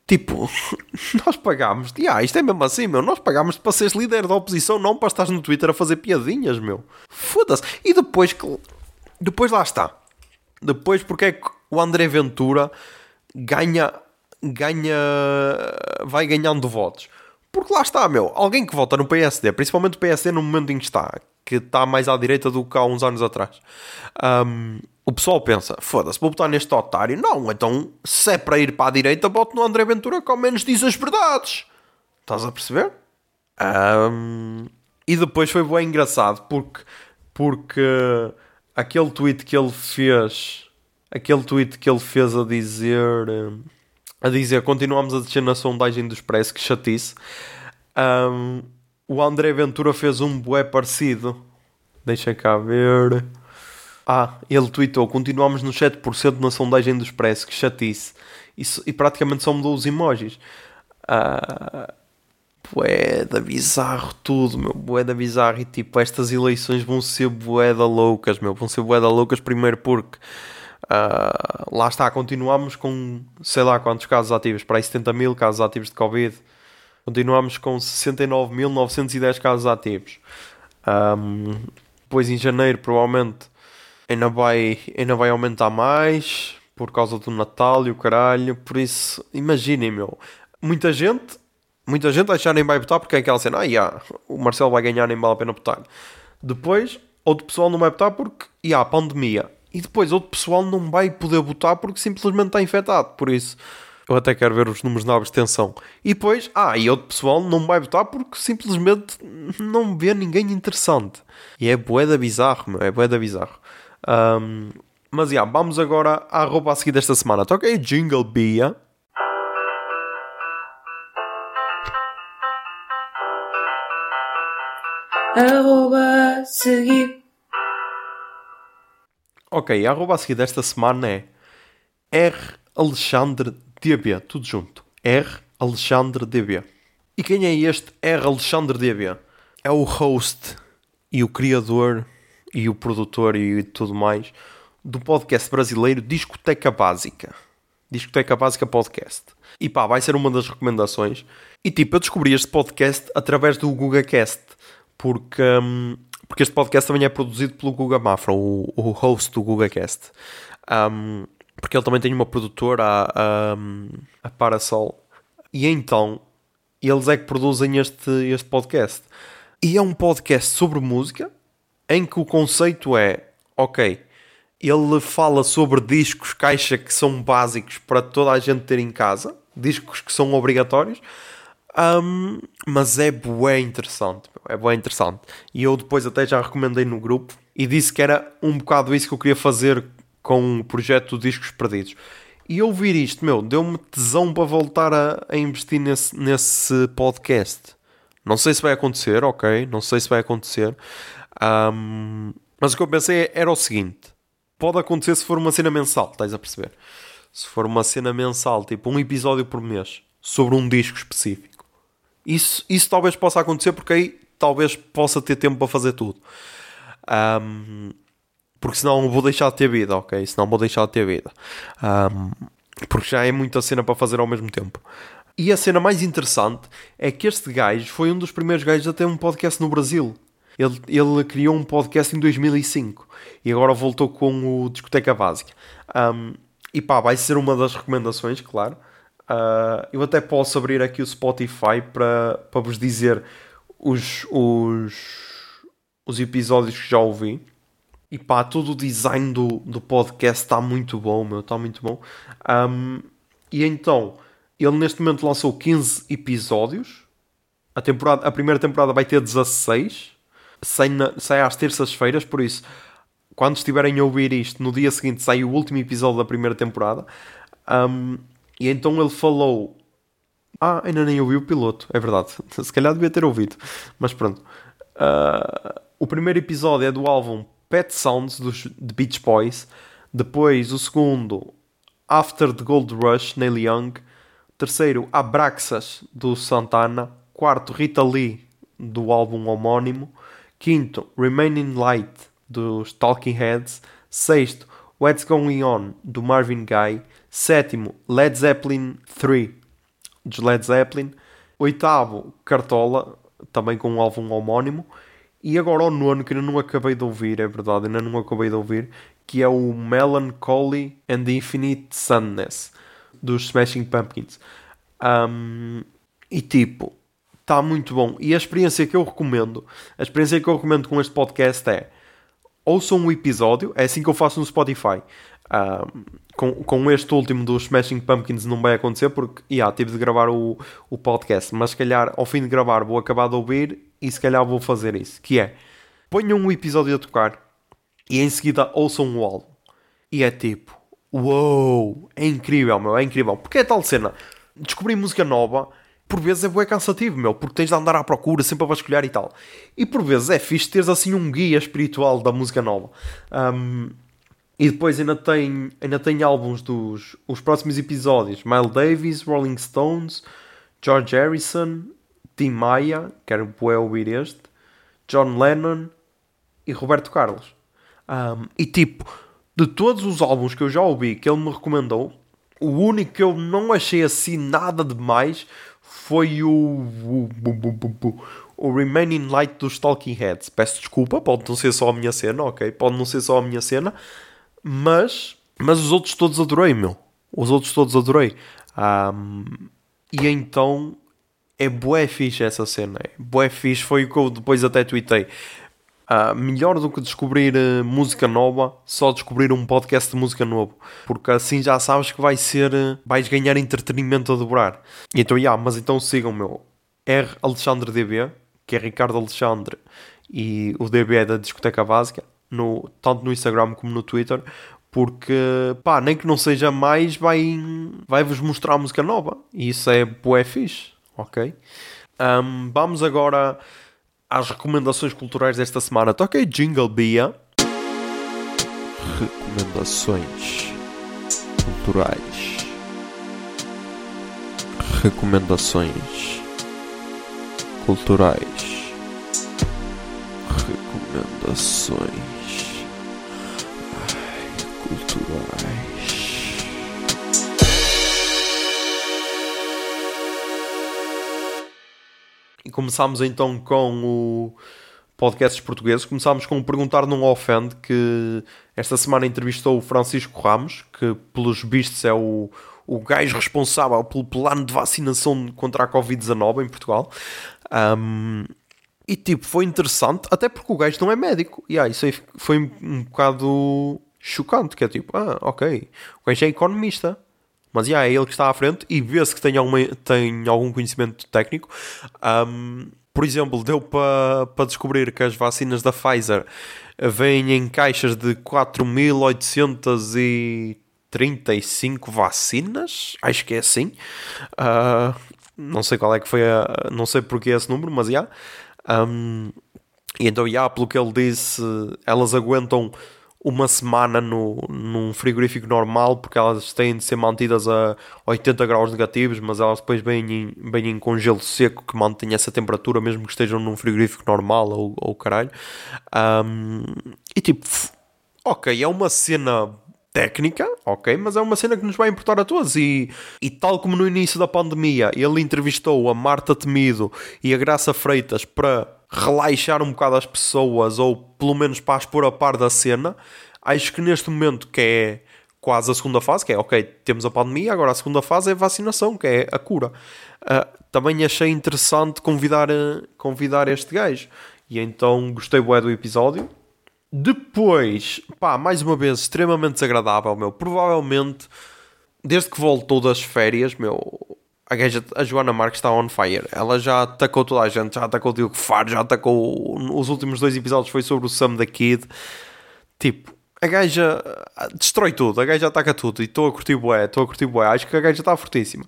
Tipo, nós pagámos, ah, isto é mesmo assim, meu. Nós pagámos para seres líder da oposição, não para estar no Twitter a fazer piadinhas, meu. Foda-se. E depois, depois lá está. Depois, porque é que o André Ventura ganha, ganha, vai ganhando votos? Porque lá está, meu. Alguém que vota no PSD, principalmente o PSD no momento em que está, que está mais à direita do que há uns anos atrás. Um, o pessoal pensa, foda-se, vou botar neste otário. Não, então se é para ir para a direita, boto no André Ventura que ao menos diz as verdades. Estás a perceber? Um, e depois foi bem engraçado porque, porque aquele tweet que ele fez, aquele tweet que ele fez a dizer, a dizer continuamos a descer na sondagem do Expresso, que chatice. Um, o André Ventura fez um bué parecido. Deixa cá ver. Ah, ele tweetou: continuamos no 7% na sondagem do Expresso, que chatice. Isso, e praticamente só mudou os emojis. Ah, da bizarro tudo, meu. Boeda bizarro. E tipo, estas eleições vão ser boeda loucas, meu. Vão ser boeda loucas primeiro porque. Uh, lá está, continuamos com sei lá quantos casos ativos, para aí 70 mil casos ativos de Covid. Continuamos com 69.910 casos ativos. Um, depois em janeiro, provavelmente ainda vai, ainda vai aumentar mais por causa do Natal e o caralho. Por isso, imaginem, meu. Muita gente, muita gente achar nem vai votar porque é aquela cena, ah, yeah, o Marcelo vai ganhar, nem vale a pena votar. Depois, outro pessoal não vai votar porque, e yeah, pandemia. E depois, outro pessoal não vai poder votar porque simplesmente está infectado. Por isso, eu até quero ver os números na abstenção. E depois, ah, e outro pessoal não vai votar porque simplesmente não vê ninguém interessante. E é boeda bizarro, meu, é boeda bizarro. Um, mas, yeah, vamos agora à roupa a seguir desta semana. Toca aí Jingle Bia. Arroba seguir. Ok, a arroba a seguir desta semana é R Alexandre DB, tudo junto. R Alexandre DB. E quem é este R Alexandre DB? É o host e o criador e o produtor e tudo mais do podcast brasileiro Discoteca Básica. Discoteca Básica Podcast. E pá, vai ser uma das recomendações. E tipo, eu descobri este podcast através do GugaCast, porque, um, porque este podcast também é produzido pelo Guga Mafra, o, o host do GugaCast. Um, porque ele também tem uma produtora, a, a, a Parasol. E então, eles é que produzem este, este podcast. E é um podcast sobre música, em que o conceito é, ok, ele fala sobre discos caixa que são básicos para toda a gente ter em casa, discos que são obrigatórios, um, mas é bué interessante, é bué interessante. E eu depois até já recomendei no grupo e disse que era um bocado isso que eu queria fazer com o projeto Discos Perdidos. E ouvir isto, meu, deu-me tesão para voltar a, a investir nesse, nesse podcast. Não sei se vai acontecer, ok? Não sei se vai acontecer. Um, mas o que eu pensei era o seguinte: pode acontecer se for uma cena mensal, estás a perceber? Se for uma cena mensal, tipo um episódio por mês, sobre um disco específico. Isso, isso talvez possa acontecer porque aí talvez possa ter tempo para fazer tudo. Um, porque senão vou deixar de ter vida, ok? Senão vou deixar de ter vida. Um, porque já é muita cena para fazer ao mesmo tempo. E a cena mais interessante é que este gajo foi um dos primeiros gajos a ter um podcast no Brasil. Ele, ele criou um podcast em 2005 e agora voltou com o Discoteca Básica. Um, e pá, vai ser uma das recomendações, claro. Uh, eu até posso abrir aqui o Spotify para, para vos dizer os, os, os episódios que já ouvi. E pá, todo o design do, do podcast está muito bom, meu, está muito bom. Um, e então, ele neste momento lançou 15 episódios. A, temporada, a primeira temporada vai ter 16. Sai, na, sai às terças-feiras, por isso, quando estiverem a ouvir isto, no dia seguinte sai o último episódio da primeira temporada. Um, e então ele falou. Ah, ainda nem ouvi o piloto, é verdade. Se calhar devia ter ouvido, mas pronto. Uh, o primeiro episódio é do álbum Pet Sounds dos The Beach Boys. Depois o segundo, After the Gold Rush, Neil Young. Terceiro, Abraxas do Santana. Quarto, Rita Lee do álbum homónimo. Quinto, Remaining Light dos Talking Heads. Sexto, What's Going On do Marvin Gaye. Sétimo, Led Zeppelin 3 dos Led Zeppelin. Oitavo, Cartola, também com um álbum homónimo. E agora o nono, que ainda não acabei de ouvir, é verdade, ainda não acabei de ouvir, que é o Melancholy and Infinite Sadness dos Smashing Pumpkins. Um, e tipo, está muito bom. E a experiência que eu recomendo, a experiência que eu recomendo com este podcast é ouçam um episódio, é assim que eu faço no Spotify. Com, com este último dos Smashing Pumpkins não vai acontecer porque yeah, tive de gravar o, o podcast, mas se calhar ao fim de gravar vou acabar de ouvir e se calhar vou fazer isso, que é ponham um episódio a tocar e em seguida ouçam o álbum. E é tipo, uou, é incrível, meu, é incrível. Porque é tal cena, descobrir música nova por vezes é bué cansativo, meu, porque tens de andar à procura sempre a vasculhar e tal. E por vezes é fixe teres assim um guia espiritual da música nova. Um, e depois ainda tem, ainda tem álbuns dos os próximos episódios: Miles Davis, Rolling Stones, George Harrison, Tim Maia, quero ouvir este, John Lennon e Roberto Carlos. Um, e tipo, de todos os álbuns que eu já ouvi que ele me recomendou, o único que eu não achei assim nada demais foi o, o, o, o Remaining Light dos Talking Heads. Peço desculpa, pode não ser só a minha cena, ok? Pode não ser só a minha cena, mas, mas os outros todos adorei, meu. Os outros todos adorei. Um, e então é bué fixe essa cena. É bué fixe. Foi o que eu depois até tuitei. Uh, melhor do que descobrir uh, música nova, só descobrir um podcast de música novo, porque assim já sabes que vai ser, uh, vais ganhar entretenimento a dobrar. Então, yeah, mas então sigam meu R Alexandre DB, que é Ricardo Alexandre, e o DB é da discoteca básica, no, tanto no Instagram como no Twitter, porque pá, nem que não seja mais, vai, vai vos mostrar música nova, e isso é bué fixe, ok? Um, vamos agora às recomendações culturais desta semana. Aí Jingle Bia. Recomendações culturais. Recomendações culturais. Recomendações culturais. E começámos então com o podcasts portugueses. Começámos com o Perguntar Não Ofende, que esta semana entrevistou o Francisco Ramos, que pelos vistos é o, o gajo responsável pelo plano de vacinação contra a Covid-19 em Portugal. Um, e tipo, foi interessante, até porque o gajo não é médico. E ah, isso aí foi um bocado chocante, que é tipo, ah, ok, o gajo é economista. Mas yeah, é ele que está à frente e vê-se que tem, alguma, tem algum conhecimento técnico. Um, por exemplo, deu para pa descobrir que as vacinas da Pfizer vêm em caixas de 4.835 vacinas. Acho que é assim. Uh, não sei qual é que foi a. Não sei porque é esse número, mas já. Yeah. Um, e então, já, pelo que ele disse, elas aguentam uma semana no, num frigorífico normal, porque elas têm de ser mantidas a 80 graus negativos, mas elas depois vêm em, vêm em congelo seco que mantém essa temperatura, mesmo que estejam num frigorífico normal ou, ou caralho. Um, e tipo, ok, é uma cena técnica, ok, mas é uma cena que nos vai importar a todos. E, e tal como no início da pandemia, ele entrevistou a Marta Temido e a Graça Freitas para relaxar um bocado as pessoas ou pelo menos para as pôr a par da cena. Acho que neste momento, que é quase a segunda fase, que é ok, temos a pandemia, agora a segunda fase é vacinação, que é a cura. Uh, também achei interessante convidar, uh, convidar este gajo. E então gostei bué do episódio. Depois, pá, mais uma vez, extremamente desagradável, meu. Provavelmente, desde que voltou das férias, meu, a, gaja, a Joana Marques está on fire. Ela já atacou toda a gente, já atacou o Diogo Faro, já atacou. Os últimos dois episódios foi sobre o Sam da Kid. Tipo, a gaja destrói tudo, a gaja ataca tudo. E estou a curtir bué, estou a curtir bué. Acho que a gaja está fortíssima.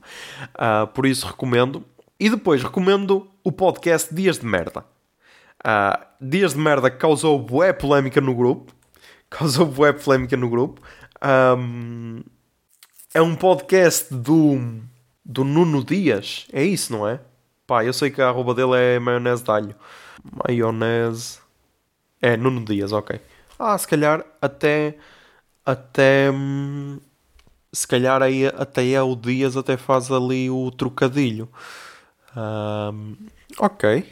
Uh, por isso recomendo. E depois recomendo o podcast Dias de Merda. Uh, Dias de Merda causou bué polémica no grupo. Causou bué polémica no grupo. Um, é um podcast do do Nuno Dias. É isso, não é? Pá, eu sei que a arroba dele é maionese de alho. Maionese. É, Nuno Dias, ok. Ah, se calhar até. Até. Hum, se calhar aí, até é o Dias, até faz ali o trocadilho. Um, ok.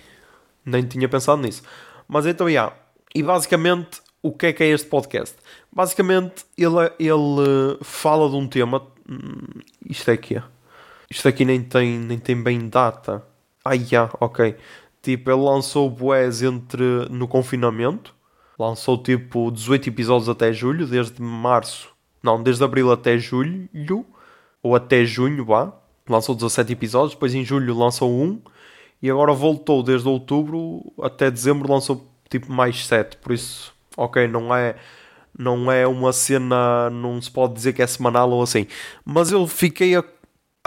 Nem tinha pensado nisso. Mas então. Yeah. E basicamente, o que é que é este podcast? Basicamente, ele, ele fala de um tema. Hum, isto é que é. Isto aqui nem tem, nem tem bem data. Ah, yeah, ok. Tipo, ele lançou Boés entre no confinamento. Lançou tipo 18 episódios até julho, desde março. Não, desde abril até julho. Ou até junho, vá. Lançou 17 episódios. Depois em julho lançou um. E agora voltou desde outubro até dezembro. Lançou tipo mais 7. Por isso, ok, não é não é uma cena, não se pode dizer que é semanal ou assim. Mas eu fiquei a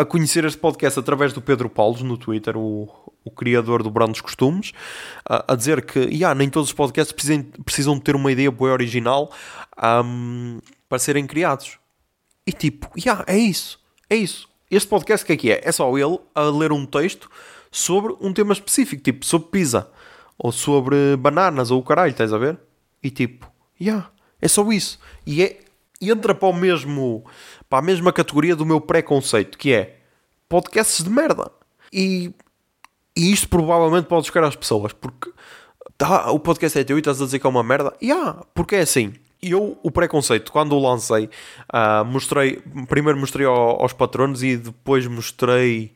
a conhecer este podcast através do Pedro Paulos no Twitter, o, o criador do Brando dos Costumes, a, a, dizer que yeah, nem todos os podcasts precisam, precisam ter uma ideia boa original um, para serem criados. E tipo, yeah, é isso. É isso. Este podcast o que é que é? É só ele a ler um texto sobre um tema específico, tipo sobre pizza, ou sobre bananas, ou o caralho, estás a ver? E tipo, yeah, é só isso. E é, entra para o mesmo para a mesma categoria do meu preconceito, que é podcasts de merda. E, e isto provavelmente pode chocar às pessoas, porque tá, o podcast é teu e estás a dizer que é uma merda. E yeah, porque é assim. Eu, o preconceito, quando o lancei, uh, mostrei, primeiro mostrei ao, aos patronos e depois mostrei.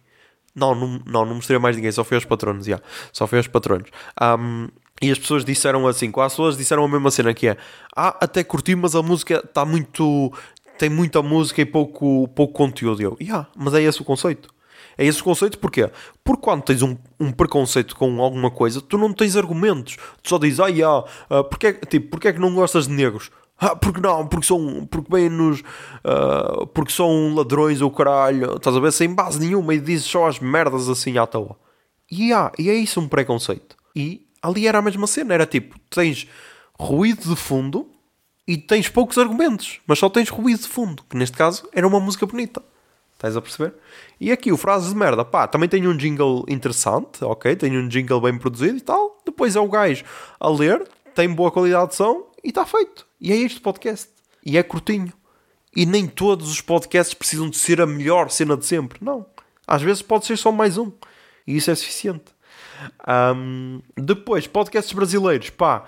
Não, não, não, não mostrei a mais ninguém, só foi aos patronos, yeah, só foi aos patronos. Um, e as pessoas disseram assim, quase todas disseram a mesma cena que é Ah, até curti, mas a música está muito tem muita música e pouco, pouco conteúdo. E eu, yeah, mas é esse o conceito. É esse o conceito porquê? Porque quando tens um, um preconceito com alguma coisa, tu não tens argumentos. Tu só dizes, ah, yeah, uh, porque, tipo, porque é que não gostas de negros? Ah, porque não, porque são, porque bem nos, uh, porque são ladrões ou caralho, estás a ver, sem base nenhuma e dizes só as merdas assim à toa. E, yeah, e é isso um preconceito. E ali era a mesma cena, era tipo, tens ruído de fundo e tens poucos argumentos, mas só tens ruído de fundo, que neste caso era uma música bonita. Estás a perceber? E aqui o frase de merda, pá, também tem um jingle interessante, ok? Tem um jingle bem produzido e tal. Depois é o gajo a ler, tem boa qualidade de som e está feito. E é este podcast. E é curtinho. E nem todos os podcasts precisam de ser a melhor cena de sempre. Não. Às vezes pode ser só mais um. E isso é suficiente. Um, depois, podcasts brasileiros, pá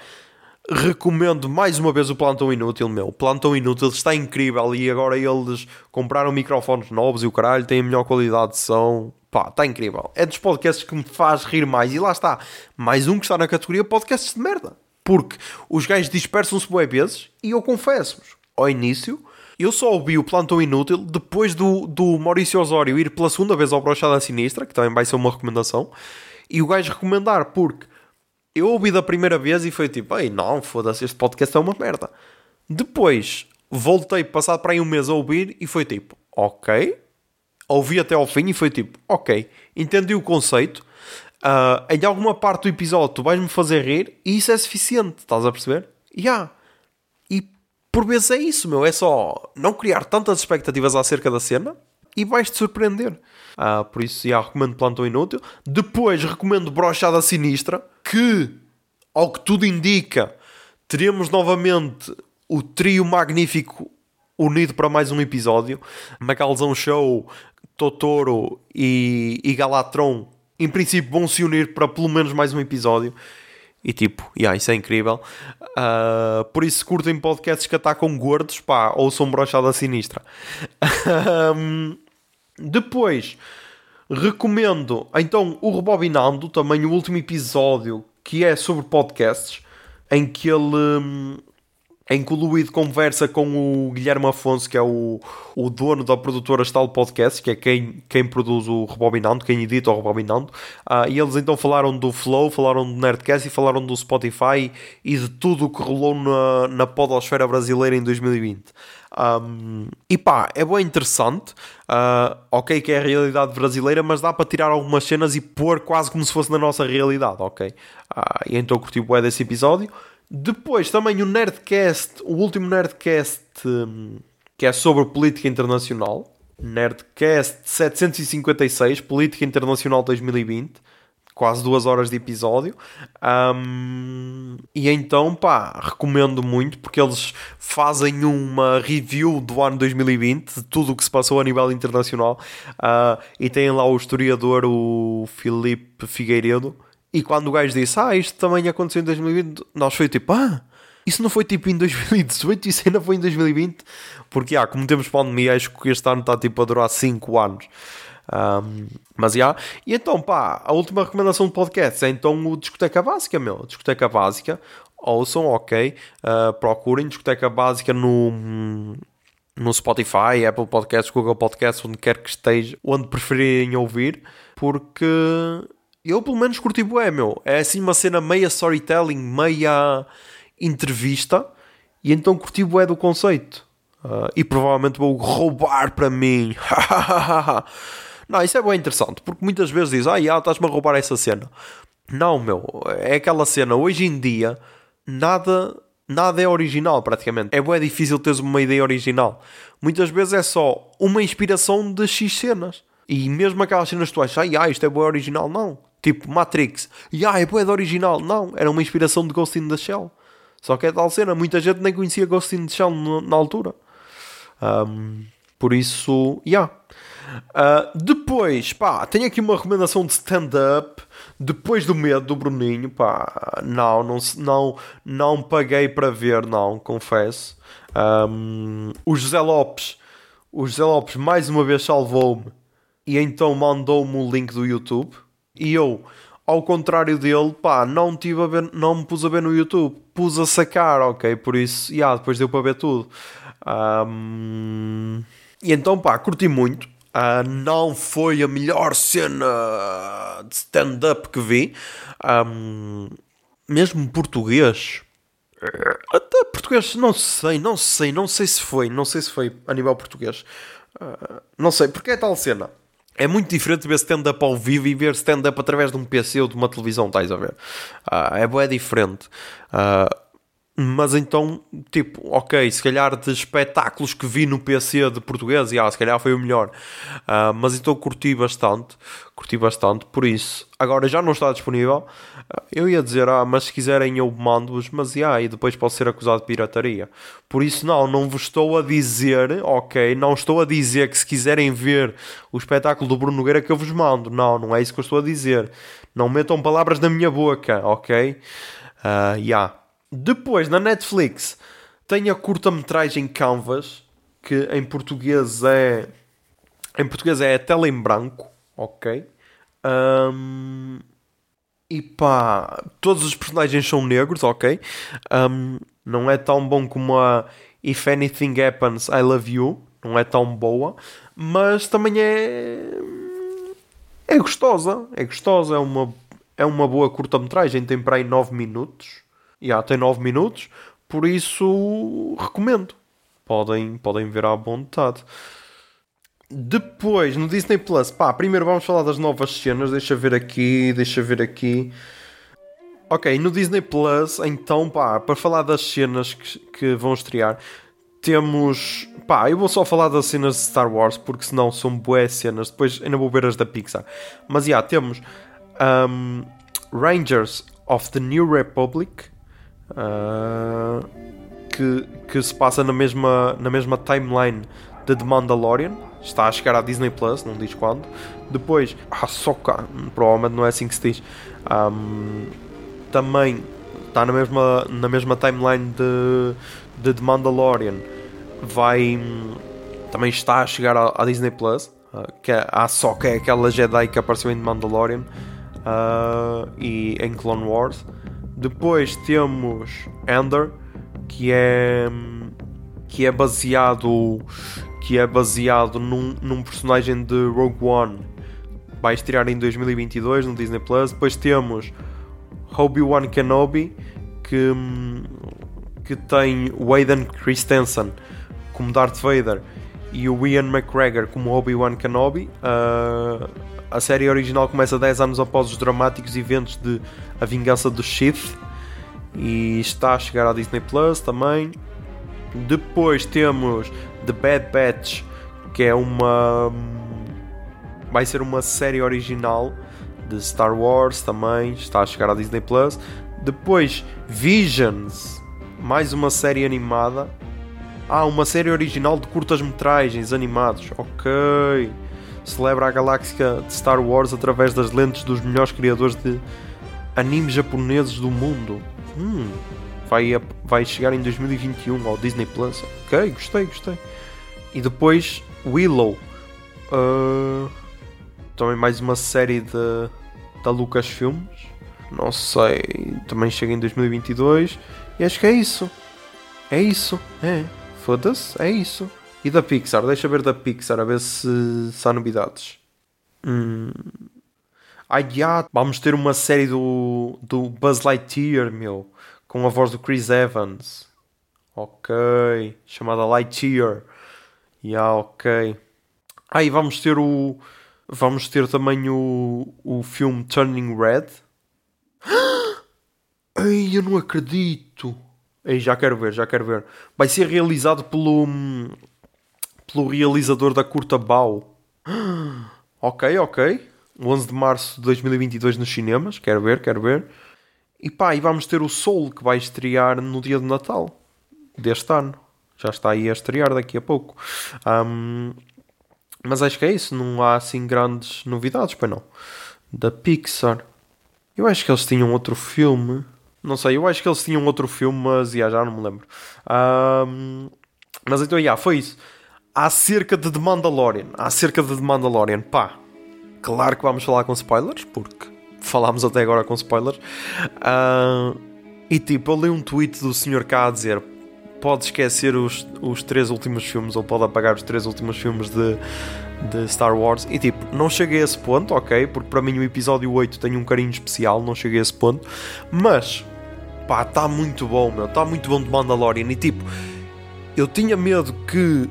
recomendo mais uma vez o Plantão Inútil, meu. O Plantão Inútil está incrível e agora eles compraram microfones novos e o caralho, têm a melhor qualidade de som. Pá, está incrível. É dos podcasts que me faz rir mais. E lá está, mais um que está na categoria podcasts de merda. Porque os gajos dispersam-se bué vezes e eu confesso-vos, ao início. Eu só ouvi o Plantão Inútil depois do, do Maurício Osório ir pela segunda vez ao Brochada Sinistra, que também vai ser uma recomendação, e o gajo recomendar, porque eu ouvi da primeira vez e foi tipo, ei, não, foda-se, este podcast é uma merda. Depois voltei, passado para aí um mês a ouvir e foi tipo, ok. Ouvi até ao fim e foi tipo, ok, entendi o conceito. Uh, em alguma parte do episódio tu vais-me fazer rir e isso é suficiente, estás a perceber? Yeah. E por vezes é isso, meu. É só não criar tantas expectativas acerca da cena e vais-te surpreender. Uh, por isso, já recomendo Plantão Inútil. Depois recomendo Brochada Sinistra, que, ao que tudo indica, teremos novamente o trio magnífico unido para mais um episódio. Macalzão Show, Totoro e, e Galatron, em princípio, vão se unir para pelo menos mais um episódio. E tipo, yeah, isso é incrível. Uh, por isso, curtem podcasts que atacam gordos, pá, ou são brochada sinistra. depois, recomendo então o Rebobinando, também o último episódio que é sobre podcasts, em que ele. Em que o conversa com o Guilherme Afonso, que é o, o dono da produtora Estalo Podcast, que é quem, quem produz o Rebobinando, quem edita o Rebobinando. Uh, e eles então falaram do Flow, falaram do Nerdcast e falaram do Spotify e de tudo o que rolou na, na podosfera brasileira em 2020. Um, e pá, é bem interessante. Uh, ok, que é a realidade brasileira, mas dá para tirar algumas cenas e pôr quase como se fosse na nossa realidade, ok? Uh, e então curti o desse episódio. Depois também o Nerdcast, o último Nerdcast um, que é sobre política internacional. Nerdcast 756, Política Internacional 2020. Quase duas horas de episódio. Um, e então, pá, recomendo muito porque eles fazem uma review do ano 2020, de tudo o que se passou a nível internacional. Uh, e tem lá o historiador, o Filipe Figueiredo e quando o gajo disse, ah, isto também aconteceu em 2020, nós foi tipo, ah, isso não foi tipo em 2018, isso ainda foi em 2020. Porque, ah, como temos pandemia, acho que este ano está tipo a durar 5 anos. Um, mas já, yeah. e então pá, a última recomendação de podcast é então o Discoteca Básica, meu. Discoteca Básica, ouçam, ok. Uh, procurem Discoteca Básica no, no Spotify, Apple Podcasts, Google Podcasts, onde quer que esteja, onde preferirem ouvir, porque eu pelo menos curti bué, meu. É assim uma cena meia storytelling, meia entrevista. E então curti bué do conceito. Uh, e provavelmente vou roubar para mim. não, isso é bem interessante. Porque muitas vezes diz, ah, estás-me a roubar essa cena. Não, meu. É aquela cena. Hoje em dia, nada... Nada é original, praticamente. É bem difícil teres uma ideia original. Muitas vezes é só uma inspiração de X cenas. E mesmo aquelas cenas que tu achas, ah, isto é boa original, não. Tipo Matrix. E ah, é boa original. Não, era uma inspiração de Ghost in the Shell. Só que é tal cena, muita gente nem conhecia Ghost in the Shell na, altura. Um, por isso, já. Yeah. Uh, depois, pá, tenho aqui uma recomendação de stand-up. Depois do medo do Bruninho, pá, não, não, não, não paguei para ver, não, confesso. Um, o José Lopes, o José Lopes mais uma vez salvou-me e então mandou-me o link do YouTube. E eu, ao contrário dele, pá, não, tive a ver, não me pus a ver no YouTube, pus a sacar, ok? Por isso, e yeah, depois deu para ver tudo. Um, e então, pá, curti muito. Uh, não foi a melhor cena de stand-up que vi. Um, mesmo português. Até português, não sei, não sei, não sei se foi, não sei se foi a nível português. Uh, não sei, porque é tal cena é muito diferente ver stand-up ao vivo e ver stand-up através de um PC ou de uma televisão, estás a ver? Uh, é bem diferente. Uh, mas então, tipo, ok, se calhar de espetáculos que vi no PC de português, yeah, se calhar foi o melhor. Uh, mas então curti bastante, curti bastante, por isso. Agora já não está disponível. Uh, eu ia dizer, ah, mas se quiserem eu mando-vos, mas yeah, e depois posso ser acusado de pirataria. Por isso, não, não vos estou a dizer, ok, não estou a dizer que se quiserem ver o espetáculo do Bruno Nogueira que eu vos mando. Não, não é isso que eu estou a dizer. Não metam palavras na minha boca, ok? Uh, yeah. Depois, na Netflix, tem a curta-metragem Canvas, que em português é. Em português é a tela em branco, ok? Um, e pá, todos os personagens são negros, ok? Um, não é tão bom como a If Anything Happens, I Love You. Não é tão boa, mas também é. É gostosa. É gostosa. É uma, é uma boa curta-metragem. Tem para aí 9 minutos. Yeah, tem 9 minutos. Por isso, recomendo. Podem, podem ver à vontade. Depois, no Disney Plus, pá, primeiro vamos falar das novas cenas. Deixa ver aqui, deixa ver aqui. Ok, no Disney Plus, então, pá, para falar das cenas que, que vão estrear, temos. Pá, eu vou só falar das cenas de Star Wars, porque senão são boas cenas. Depois ainda vou ver as da Pixar. Mas já, yeah, temos um, Rangers of the New Republic, uh, que, que se passa na mesma, na mesma timeline de The Mandalorian está a chegar à Disney Plus, não diz quando. Depois, ah, Soca, provavelmente não é assim que se diz. Um, também está na mesma, na mesma timeline de, de The Mandalorian. Vai. Também está a chegar à, à Disney Plus. Uh, que é, a Soca é aquela Jedi que apareceu em The Mandalorian uh, e em Clone Wars. Depois temos Ender, que é que é baseado que é baseado num, num personagem de Rogue One. Vai estrear em 2022 no Disney Plus. Depois temos Obi-Wan Kenobi, que, que tem o Aiden Christensen como Darth Vader e o Ian McGregor como Obi-Wan Kenobi. Uh, a série original começa 10 anos após os dramáticos eventos de A Vingança do Sith e está a chegar à Disney Plus também. Depois temos The Bad Batch, que é uma. Vai ser uma série original de Star Wars também, está a chegar à Disney Plus. Depois Visions, mais uma série animada. Ah, uma série original de curtas-metragens animados. Ok. Celebra a galáxia de Star Wars através das lentes dos melhores criadores de animes japoneses do mundo. Hum, vai, vai chegar em 2021 ao Disney Plus. Ok, gostei, gostei. E depois Willow. Uh, também mais uma série de, da Lucasfilmes. Não sei. Também chega em 2022. E acho que é isso. É isso. É. Foda-se. É isso. E da Pixar? Deixa ver da Pixar a ver se, se há novidades. Hum. Ah, já, vamos ter uma série do, do Buzz Lightyear, meu. Com a voz do Chris Evans. Ok. Chamada Lightyear. Yeah, ok. Ah, e vamos ter o. Vamos ter também o, o filme Turning Red. Ai, eu não acredito. Ei, já quero ver, já quero ver. Vai ser realizado pelo. Pelo realizador da curta Bao. Ok, ok. 11 de março de 2022 nos cinemas. Quero ver, quero ver. E pá, e vamos ter o Soul que vai estrear no dia de Natal deste ano já está aí a estrear daqui a pouco. Um, mas acho que é isso, não há assim grandes novidades, pois não. Da Pixar. Eu acho que eles tinham outro filme. Não sei, eu acho que eles tinham outro filme, mas yeah, já não me lembro. Um, mas então, yeah, foi isso. Acerca de The Mandalorian. Acerca de The Mandalorian, pá. Claro que vamos falar com spoilers, porque falámos até agora com spoilers. Uh, e tipo, eu li um tweet do Sr. K a dizer: pode esquecer os, os três últimos filmes ou pode apagar os três últimos filmes de, de Star Wars. E tipo, não cheguei a esse ponto, ok? Porque para mim o episódio 8 tem um carinho especial, não cheguei a esse ponto. Mas, pá, está muito bom, meu. Está muito bom de Mandalorian. E tipo, eu tinha medo que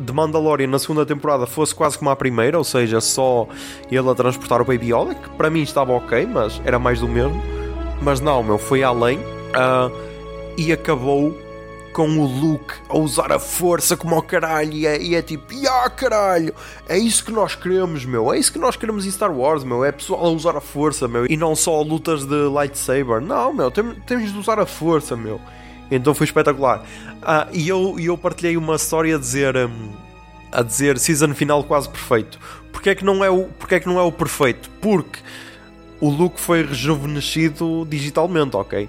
de Mandalorian na segunda temporada fosse quase como a primeira, ou seja, só ele a transportar o Baby Yoda, que para mim estava ok, mas era mais do mesmo. Mas não, meu, foi além. Uh, e acabou com o Luke a usar a força como ao caralho e é, e é tipo, ah caralho, é isso que nós queremos, meu, é isso que nós queremos em Star Wars, meu, é pessoal a usar a força, meu, e não só lutas de lightsaber, não, meu, temos, temos de usar a força, meu. Então foi espetacular. Ah, e eu, eu partilhei uma história a dizer, um, a dizer season final quase perfeito. Porque é que não é o, porque é que não é o perfeito? Porque o Luke foi rejuvenescido digitalmente, ok?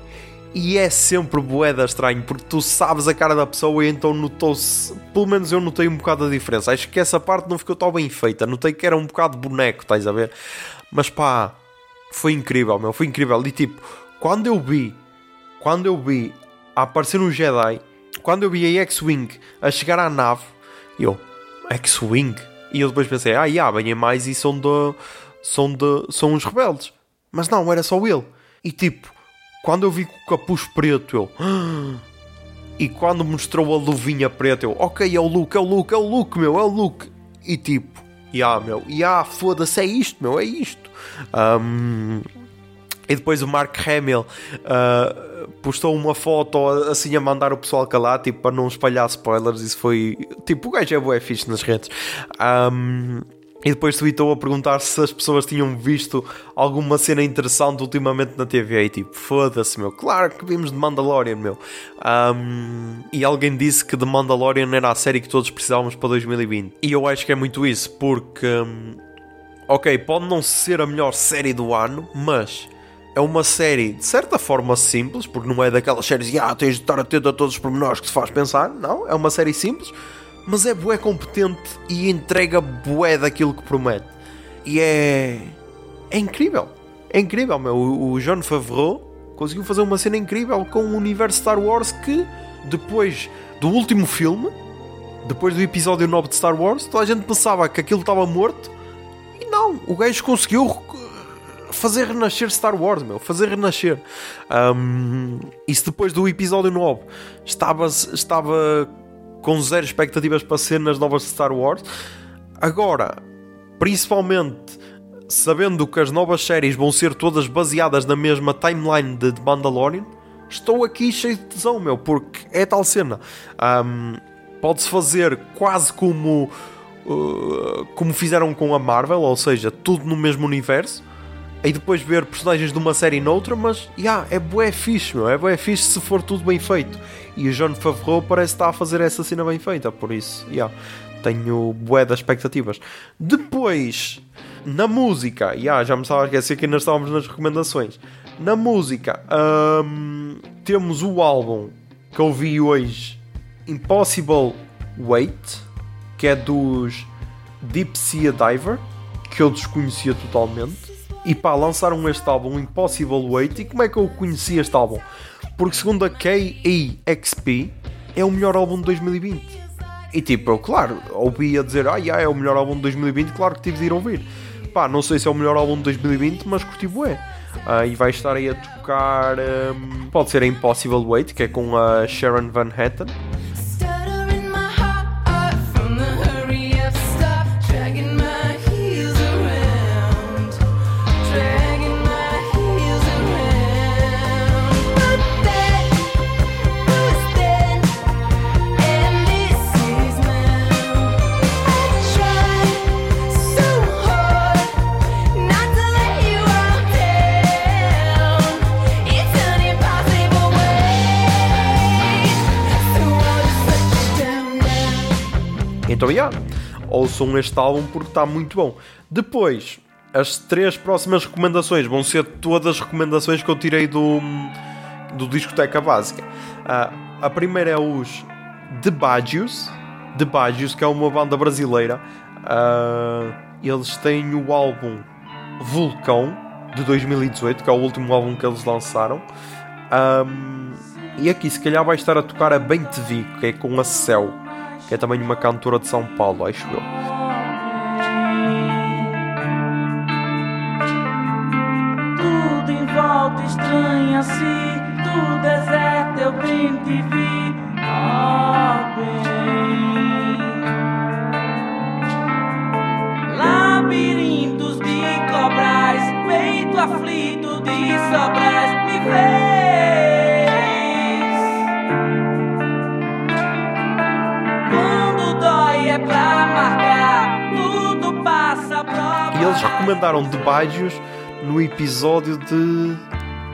E é sempre boeda estranho, porque tu sabes a cara da pessoa e então notou-se. Pelo menos eu notei um bocado a diferença. Acho que essa parte não ficou tão bem feita. Notei que era um bocado boneco, estás a ver? Mas pá, foi incrível, meu. Foi incrível. E tipo, quando eu vi, quando eu vi a aparecer um Jedi quando eu vi a X-Wing a chegar à nave, eu, X-Wing? E eu depois pensei, ah, yeah, bem é mais e são de, são de, são os rebeldes. Mas não, era só ele. E tipo, quando eu vi com o capuz preto, eu... E quando mostrou a luvinha preta, eu... Ok, é o Luke, é o Luke, é o Luke, meu, é o Luke. E tipo... Ya, yeah, meu. Ya, yeah, foda-se, é isto, meu, é isto. Um, e depois o Mark Hamill uh, postou uma foto assim a mandar o pessoal calar, tipo, para não espalhar spoilers. Isso foi... Tipo, o gajo é bué fixe nas redes. Um, e depois tweetou a perguntar se as pessoas tinham visto alguma cena interessante ultimamente na TV. E tipo, foda-se, meu. Claro que vimos de Mandalorian, meu. Um, e alguém disse que The Mandalorian era a série que todos precisávamos para 2020. E eu acho que é muito isso, porque. Um, ok, pode não ser a melhor série do ano, mas é uma série de certa forma simples, porque não é daquelas séries, ah, tens de estar atento a todos os pormenores que se faz pensar. Não, é uma série simples mas é bué competente e entrega bué daquilo que promete. E é. É incrível. É incrível, meu. O, John Favreau conseguiu fazer uma cena incrível com o universo Star Wars que, depois do último filme, depois do episódio 9 de Star Wars, toda a gente pensava que aquilo estava morto. E não, o gajo conseguiu fazer renascer Star Wars, meu. Fazer renascer. Um, se depois do episódio 9 estava, estava com zero expectativas para ser nas novas Star Wars. Agora, principalmente sabendo que as novas séries vão ser todas baseadas na mesma timeline de Mandalorian, estou aqui cheio de tesão, meu, porque é tal cena. Um, Pode-se fazer quase como, uh, como fizeram com a Marvel, ou seja, tudo no mesmo universo e depois ver personagens de uma série noutra, mas yeah, é bué fixe, meu, é bué fixe se for tudo bem feito. E o John Favreau parece estar a fazer essa cena bem feita, por isso, yeah, tenho bué das expectativas. Depois, na música, yeah, já me estava a esquecer que ainda estávamos nas recomendações. Na música, um, temos o álbum que eu vi hoje, Impossible Wait, que é dos Deep Sea Diver, que eu desconhecia totalmente e pá, lançaram este álbum Impossible Wait. E como é que eu conheci este álbum? Porque segundo a KEXP é o melhor álbum de 2020. E tipo, eu claro, ouvi a dizer, ah, é o melhor álbum de 2020, claro que tive de ir ouvir. Pá, não sei se é o melhor álbum de 2020, mas curti bué. Uh, e vai estar aí a tocar, um, pode ser a Impossible Wait, que é com a Sharon Van Etten. Então, yeah, ouçam este álbum porque está muito bom. Depois, as três próximas recomendações vão ser todas as recomendações que eu tirei do, do Discoteca Básica. Uh, a primeira é os The Bagios, The que é uma banda brasileira. Uh, eles têm o álbum Vulcão de 2018, que é o último álbum que eles lançaram. Um, e aqui, se calhar, vai estar a tocar a Bem Te Vi, que é com a Céu que é também uma cantora de São Paulo, acho eu. Tudo em volta estranha-se, tudo deserto eu bem te vi, oh, bem. Eles recomendaram de baixos no episódio de,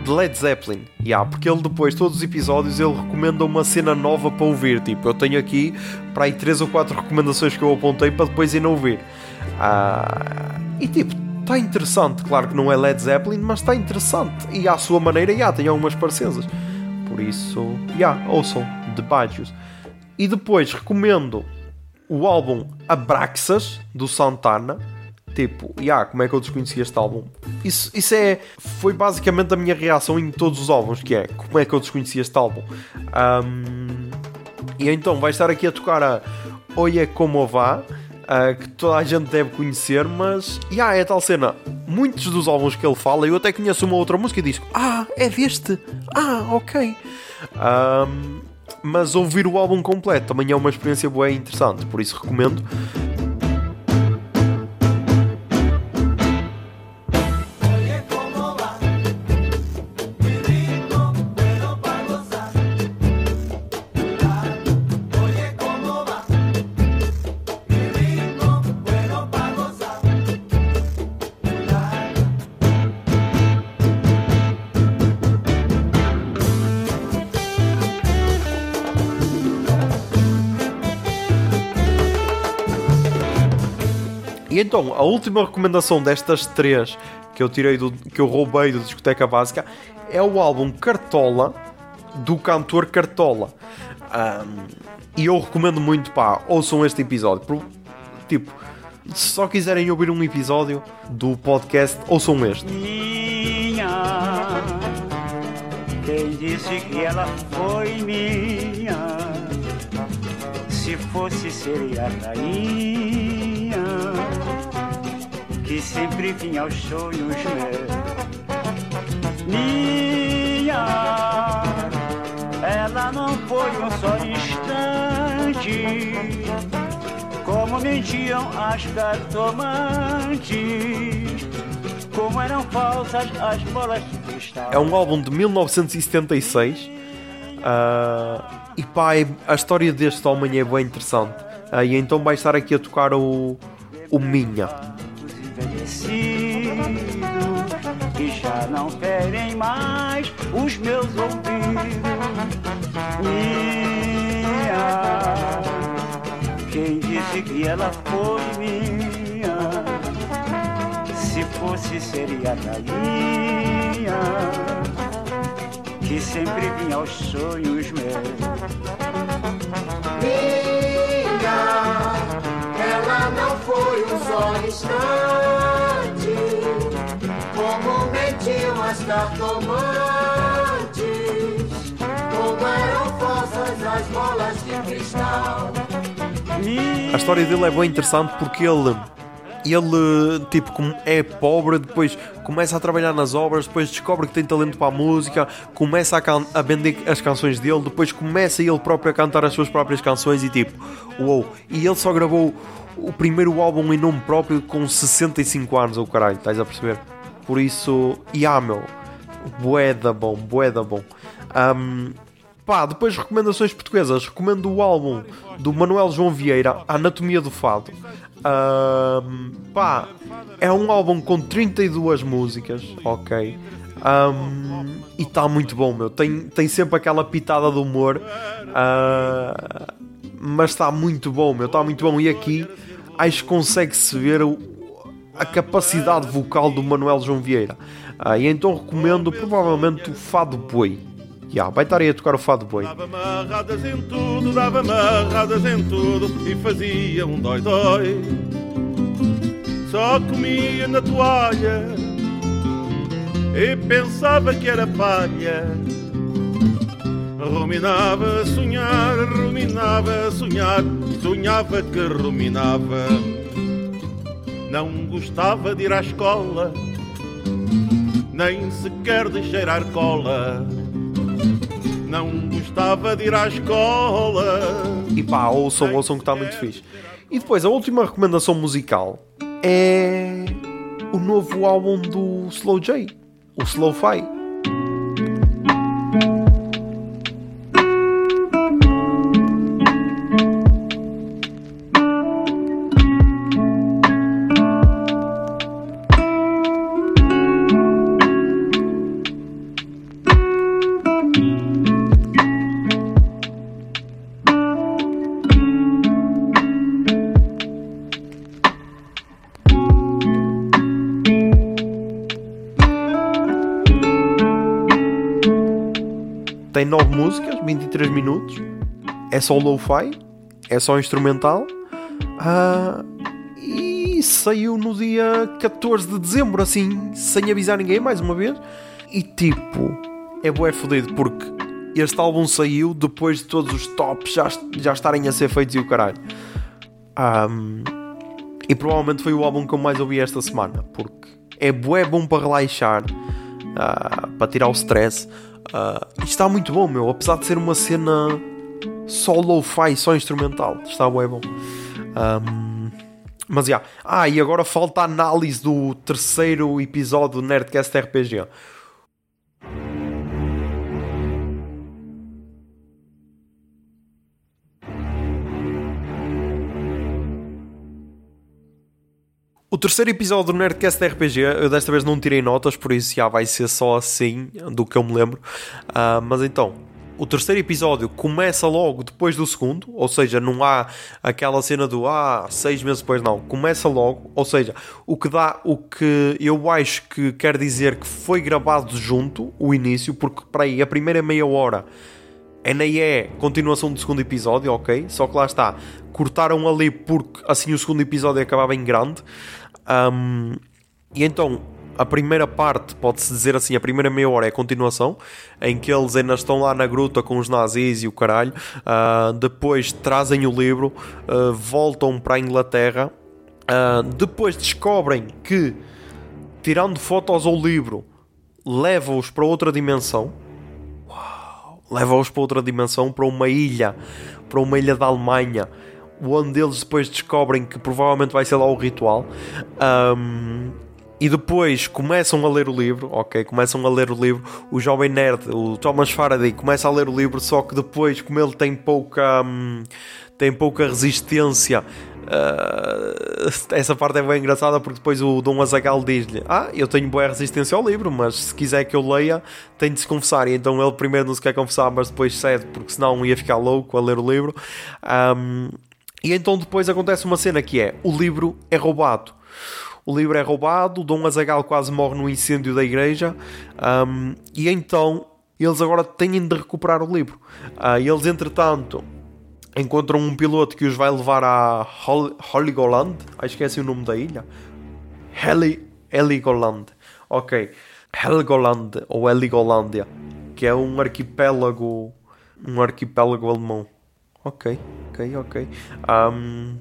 de Led Zeppelin. Yeah, porque ele depois, todos os episódios, ele recomenda uma cena nova para ouvir. Tipo, eu tenho aqui para aí 3 ou 4 recomendações que eu apontei para depois ir não ouvir. Ah, e tipo, está interessante. Claro que não é Led Zeppelin, mas está interessante. E à sua maneira, yeah, tem algumas parecenças. Por isso, yeah, ouçam, de Bajos. E depois recomendo o álbum Abraxas, do Santana. Tipo, yeah, como é que eu desconheci este álbum? Isso, isso é, foi basicamente a minha reação em todos os álbuns, que é, como é que eu desconheci este álbum? Um, E então vai estar aqui a tocar a Oye Como Vá, ah, que toda a gente deve conhecer, mas yeah, é tal cena. Muitos dos álbuns que ele fala, eu até conheço uma outra música e digo: Ah, é deste? Ah, ok. Ahm, mas ouvir o álbum completo também é uma experiência boa e interessante, por isso recomendo. Então, a última recomendação destas três que eu tirei do, que eu roubei da discoteca básica é o álbum Cartola do cantor Cartola. Ahm, e eu recomendo muito, pá, ouçam este episódio. Tipo, se só quiserem ouvir um episódio do podcast, ouçam este. minha. Quem disse que ela foi minha? Se fosse, seria rainha que sempre vinha aos sonhos meus. Minha, ela não foi um só instante. Como mentiam as cartomantes, como eram falsas as bolas de cristal. É um álbum de 1976. ah, e pá, é- a história deste homem é bem interessante. Ah, e então vai estar aqui a tocar o, o Minha. Envelhecidos que já não ferem mais os meus ouvidos. Minha, quem disse que ela foi minha? Se fosse, seria a rainha que sempre vinha aos sonhos meus. Ela não foi um só instante, mentiam as cartomantes, como eram falsas as bolas de cristal. A história dele é bem interessante porque ele, ele tipo, como é pobre, depois começa a trabalhar nas obras, depois descobre que tem talento para a música, começa a, can- a vender as canções dele, depois começa ele próprio a cantar as suas próprias canções e tipo, uou! E ele só gravou o primeiro álbum em nome próprio com 65 anos, ou caralho, estás a perceber? Por isso, e ah, meu, bué da bom, bué da bom. Ahm, Pá, depois recomendações portuguesas. Recomendo o álbum do Manuel João Vieira, Anatomia do Fado. Ahm, pá, é um álbum com 32 músicas, ok? Ahm, e está muito bom, meu. Tem, tem sempre aquela pitada de humor, ah, mas está muito bom, meu. Está muito bom. E aqui acho que consegue-se ver o, a capacidade vocal do Manuel João Vieira. Ah, e então recomendo provavelmente o Fado Boi. Yeah, vai estar aí a tocar o Fado Boi. Dava amarradas em tudo, dava amarradas em tudo e fazia um dói-dói. Só comia na toalha e pensava que era palha. Ruminava a sonhar, ruminava a sonhar, sonhava que ruminava. Não gostava de ir à escola, nem sequer de cheirar cola. Não gostava de ir à escola. E pá, ouçam, ouçam que está muito fixe. E depois, a última recomendação musical é o novo álbum do Slow J, o Slow Fi. É só lo-fi, é só instrumental. Ah, e saiu no dia 14 de dezembro, assim, sem avisar ninguém, mais uma vez. E tipo, é bué fodido porque este álbum saiu depois de todos os tops já, já estarem a ser feitos e o caralho. Um, e provavelmente foi o álbum que eu mais ouvi esta semana, porque é bué bom para relaxar, uh, para tirar o stress. Uh, e está muito bom, meu, apesar de ser uma cena só lo-fi, só instrumental, está bué bom. Um, mas já, yeah. ah, e agora falta a análise do terceiro episódio do Nerdcast RPG. O terceiro episódio do Nerdcast RPG, eu desta vez não tirei notas, por isso já vai ser só assim do que eu me lembro. Uh, mas então, o terceiro episódio começa logo depois do segundo, ou seja, não há aquela cena do ah, seis meses depois, não. Começa logo, ou seja, o que dá, o que eu acho que quer dizer que foi gravado junto o início, porque para aí a primeira meia hora é nem é continuação do segundo episódio, ok? Só que lá está, cortaram ali porque assim o segundo episódio acabava em grande. Um, e então, a primeira parte, pode-se dizer assim, a primeira meia hora é a continuação, em que eles ainda estão lá na gruta com os nazis e o caralho. Uh, depois trazem o livro, uh, voltam para a Inglaterra. Uh, depois descobrem que, tirando fotos ao livro, leva-os para outra dimensão. Leva-os para outra dimensão, para uma ilha, para uma ilha da Alemanha onde eles depois descobrem que provavelmente vai ser lá o ritual. Um, e depois começam a ler o livro, ok? Começam a ler o livro. O jovem nerd, o Thomas Faraday, começa a ler o livro, só que depois, como ele tem pouca, hum, tem pouca resistência, uh, essa parte é bem engraçada porque depois o Dom Azagal diz-lhe: Ah, eu tenho boa resistência ao livro, mas se quiser que eu leia, tem de se confessar. E então ele primeiro não se quer confessar, mas depois cede porque senão ia ficar louco a ler o livro. Um, e então depois acontece uma cena que é: o livro é roubado. O livro é roubado, Dom Azagal quase morre no incêndio da igreja, um, e então eles agora têm de recuperar o livro. Uh, eles, entretanto, encontram um piloto que os vai levar a Hol Heligoland, acho que é assim o nome da ilha. Heli Heligoland, ok. Helgoland ou Heligolandia, que é um arquipélago, um arquipélago alemão. Ok, ok, ok. Um,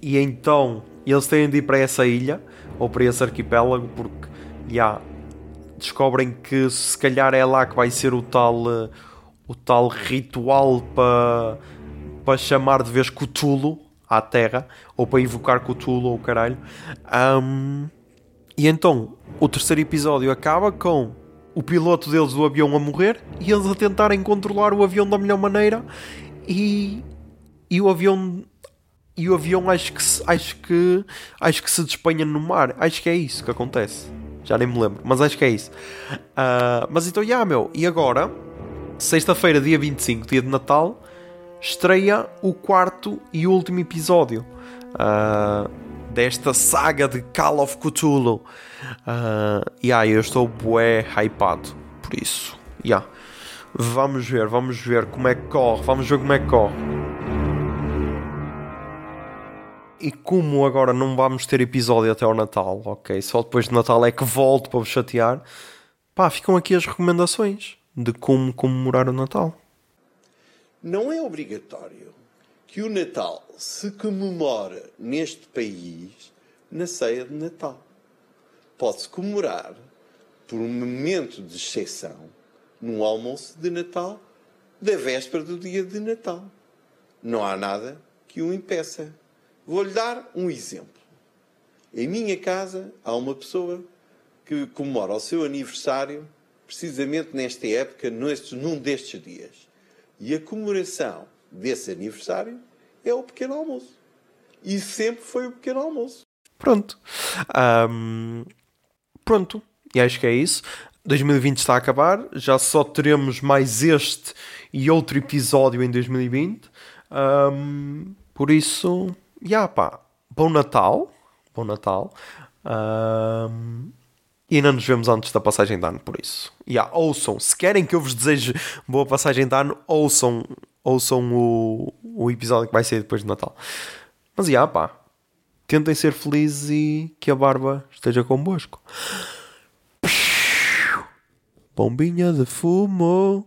e então eles têm de ir para essa ilha ou para esse arquipélago porque já descobrem que se calhar é lá que vai ser o tal uh, o tal ritual para para chamar de vez Cthulhu à Terra ou para invocar Cthulhu ou caralho. Um, e então o terceiro episódio acaba com o piloto deles do avião a morrer e eles a tentarem controlar o avião da melhor maneira e, e o avião e o avião acho que, acho que acho que se despenha no mar. Acho que é isso que acontece. Já nem me lembro, mas acho que é isso. Uh, mas então, já, yeah, meu. E agora, sexta-feira, dia 25, dia de Natal, estreia o quarto e último episódio uh, desta saga de Call of Cthulhu. Uh, e yeah, eu estou bué hypado por isso. Yeah. Vamos ver, vamos ver como é que corre, vamos ver como é que corre. E como agora não vamos ter episódio até ao Natal, ok? Só depois de Natal é que volto para vos chatear. Pá, ficam aqui as recomendações de como comemorar o Natal. Não é obrigatório que o Natal se comemore neste país na ceia de Natal. Pode-se comemorar por um momento de exceção num almoço de Natal da véspera do dia de Natal. Não há nada que o impeça. Vou-lhe dar um exemplo. Em minha casa há uma pessoa que comemora o seu aniversário precisamente nesta época, neste, num destes dias. E a comemoração desse aniversário é o pequeno almoço. E sempre foi o pequeno almoço. Pronto. Um, pronto. E acho que é isso. 2020 está a acabar. Já só teremos mais este e outro episódio em 2020. Um, por isso, já pá, bom Natal, bom Natal. Um, e ainda nos vemos antes da passagem de ano, por isso. Yeah, ouçam, se querem que eu vos deseje boa passagem de ano, ouçam, ouçam o, o episódio que vai ser depois de Natal. Mas já, yeah, pá, tentem ser felizes e que a barba esteja convosco. Bombinha de fumo.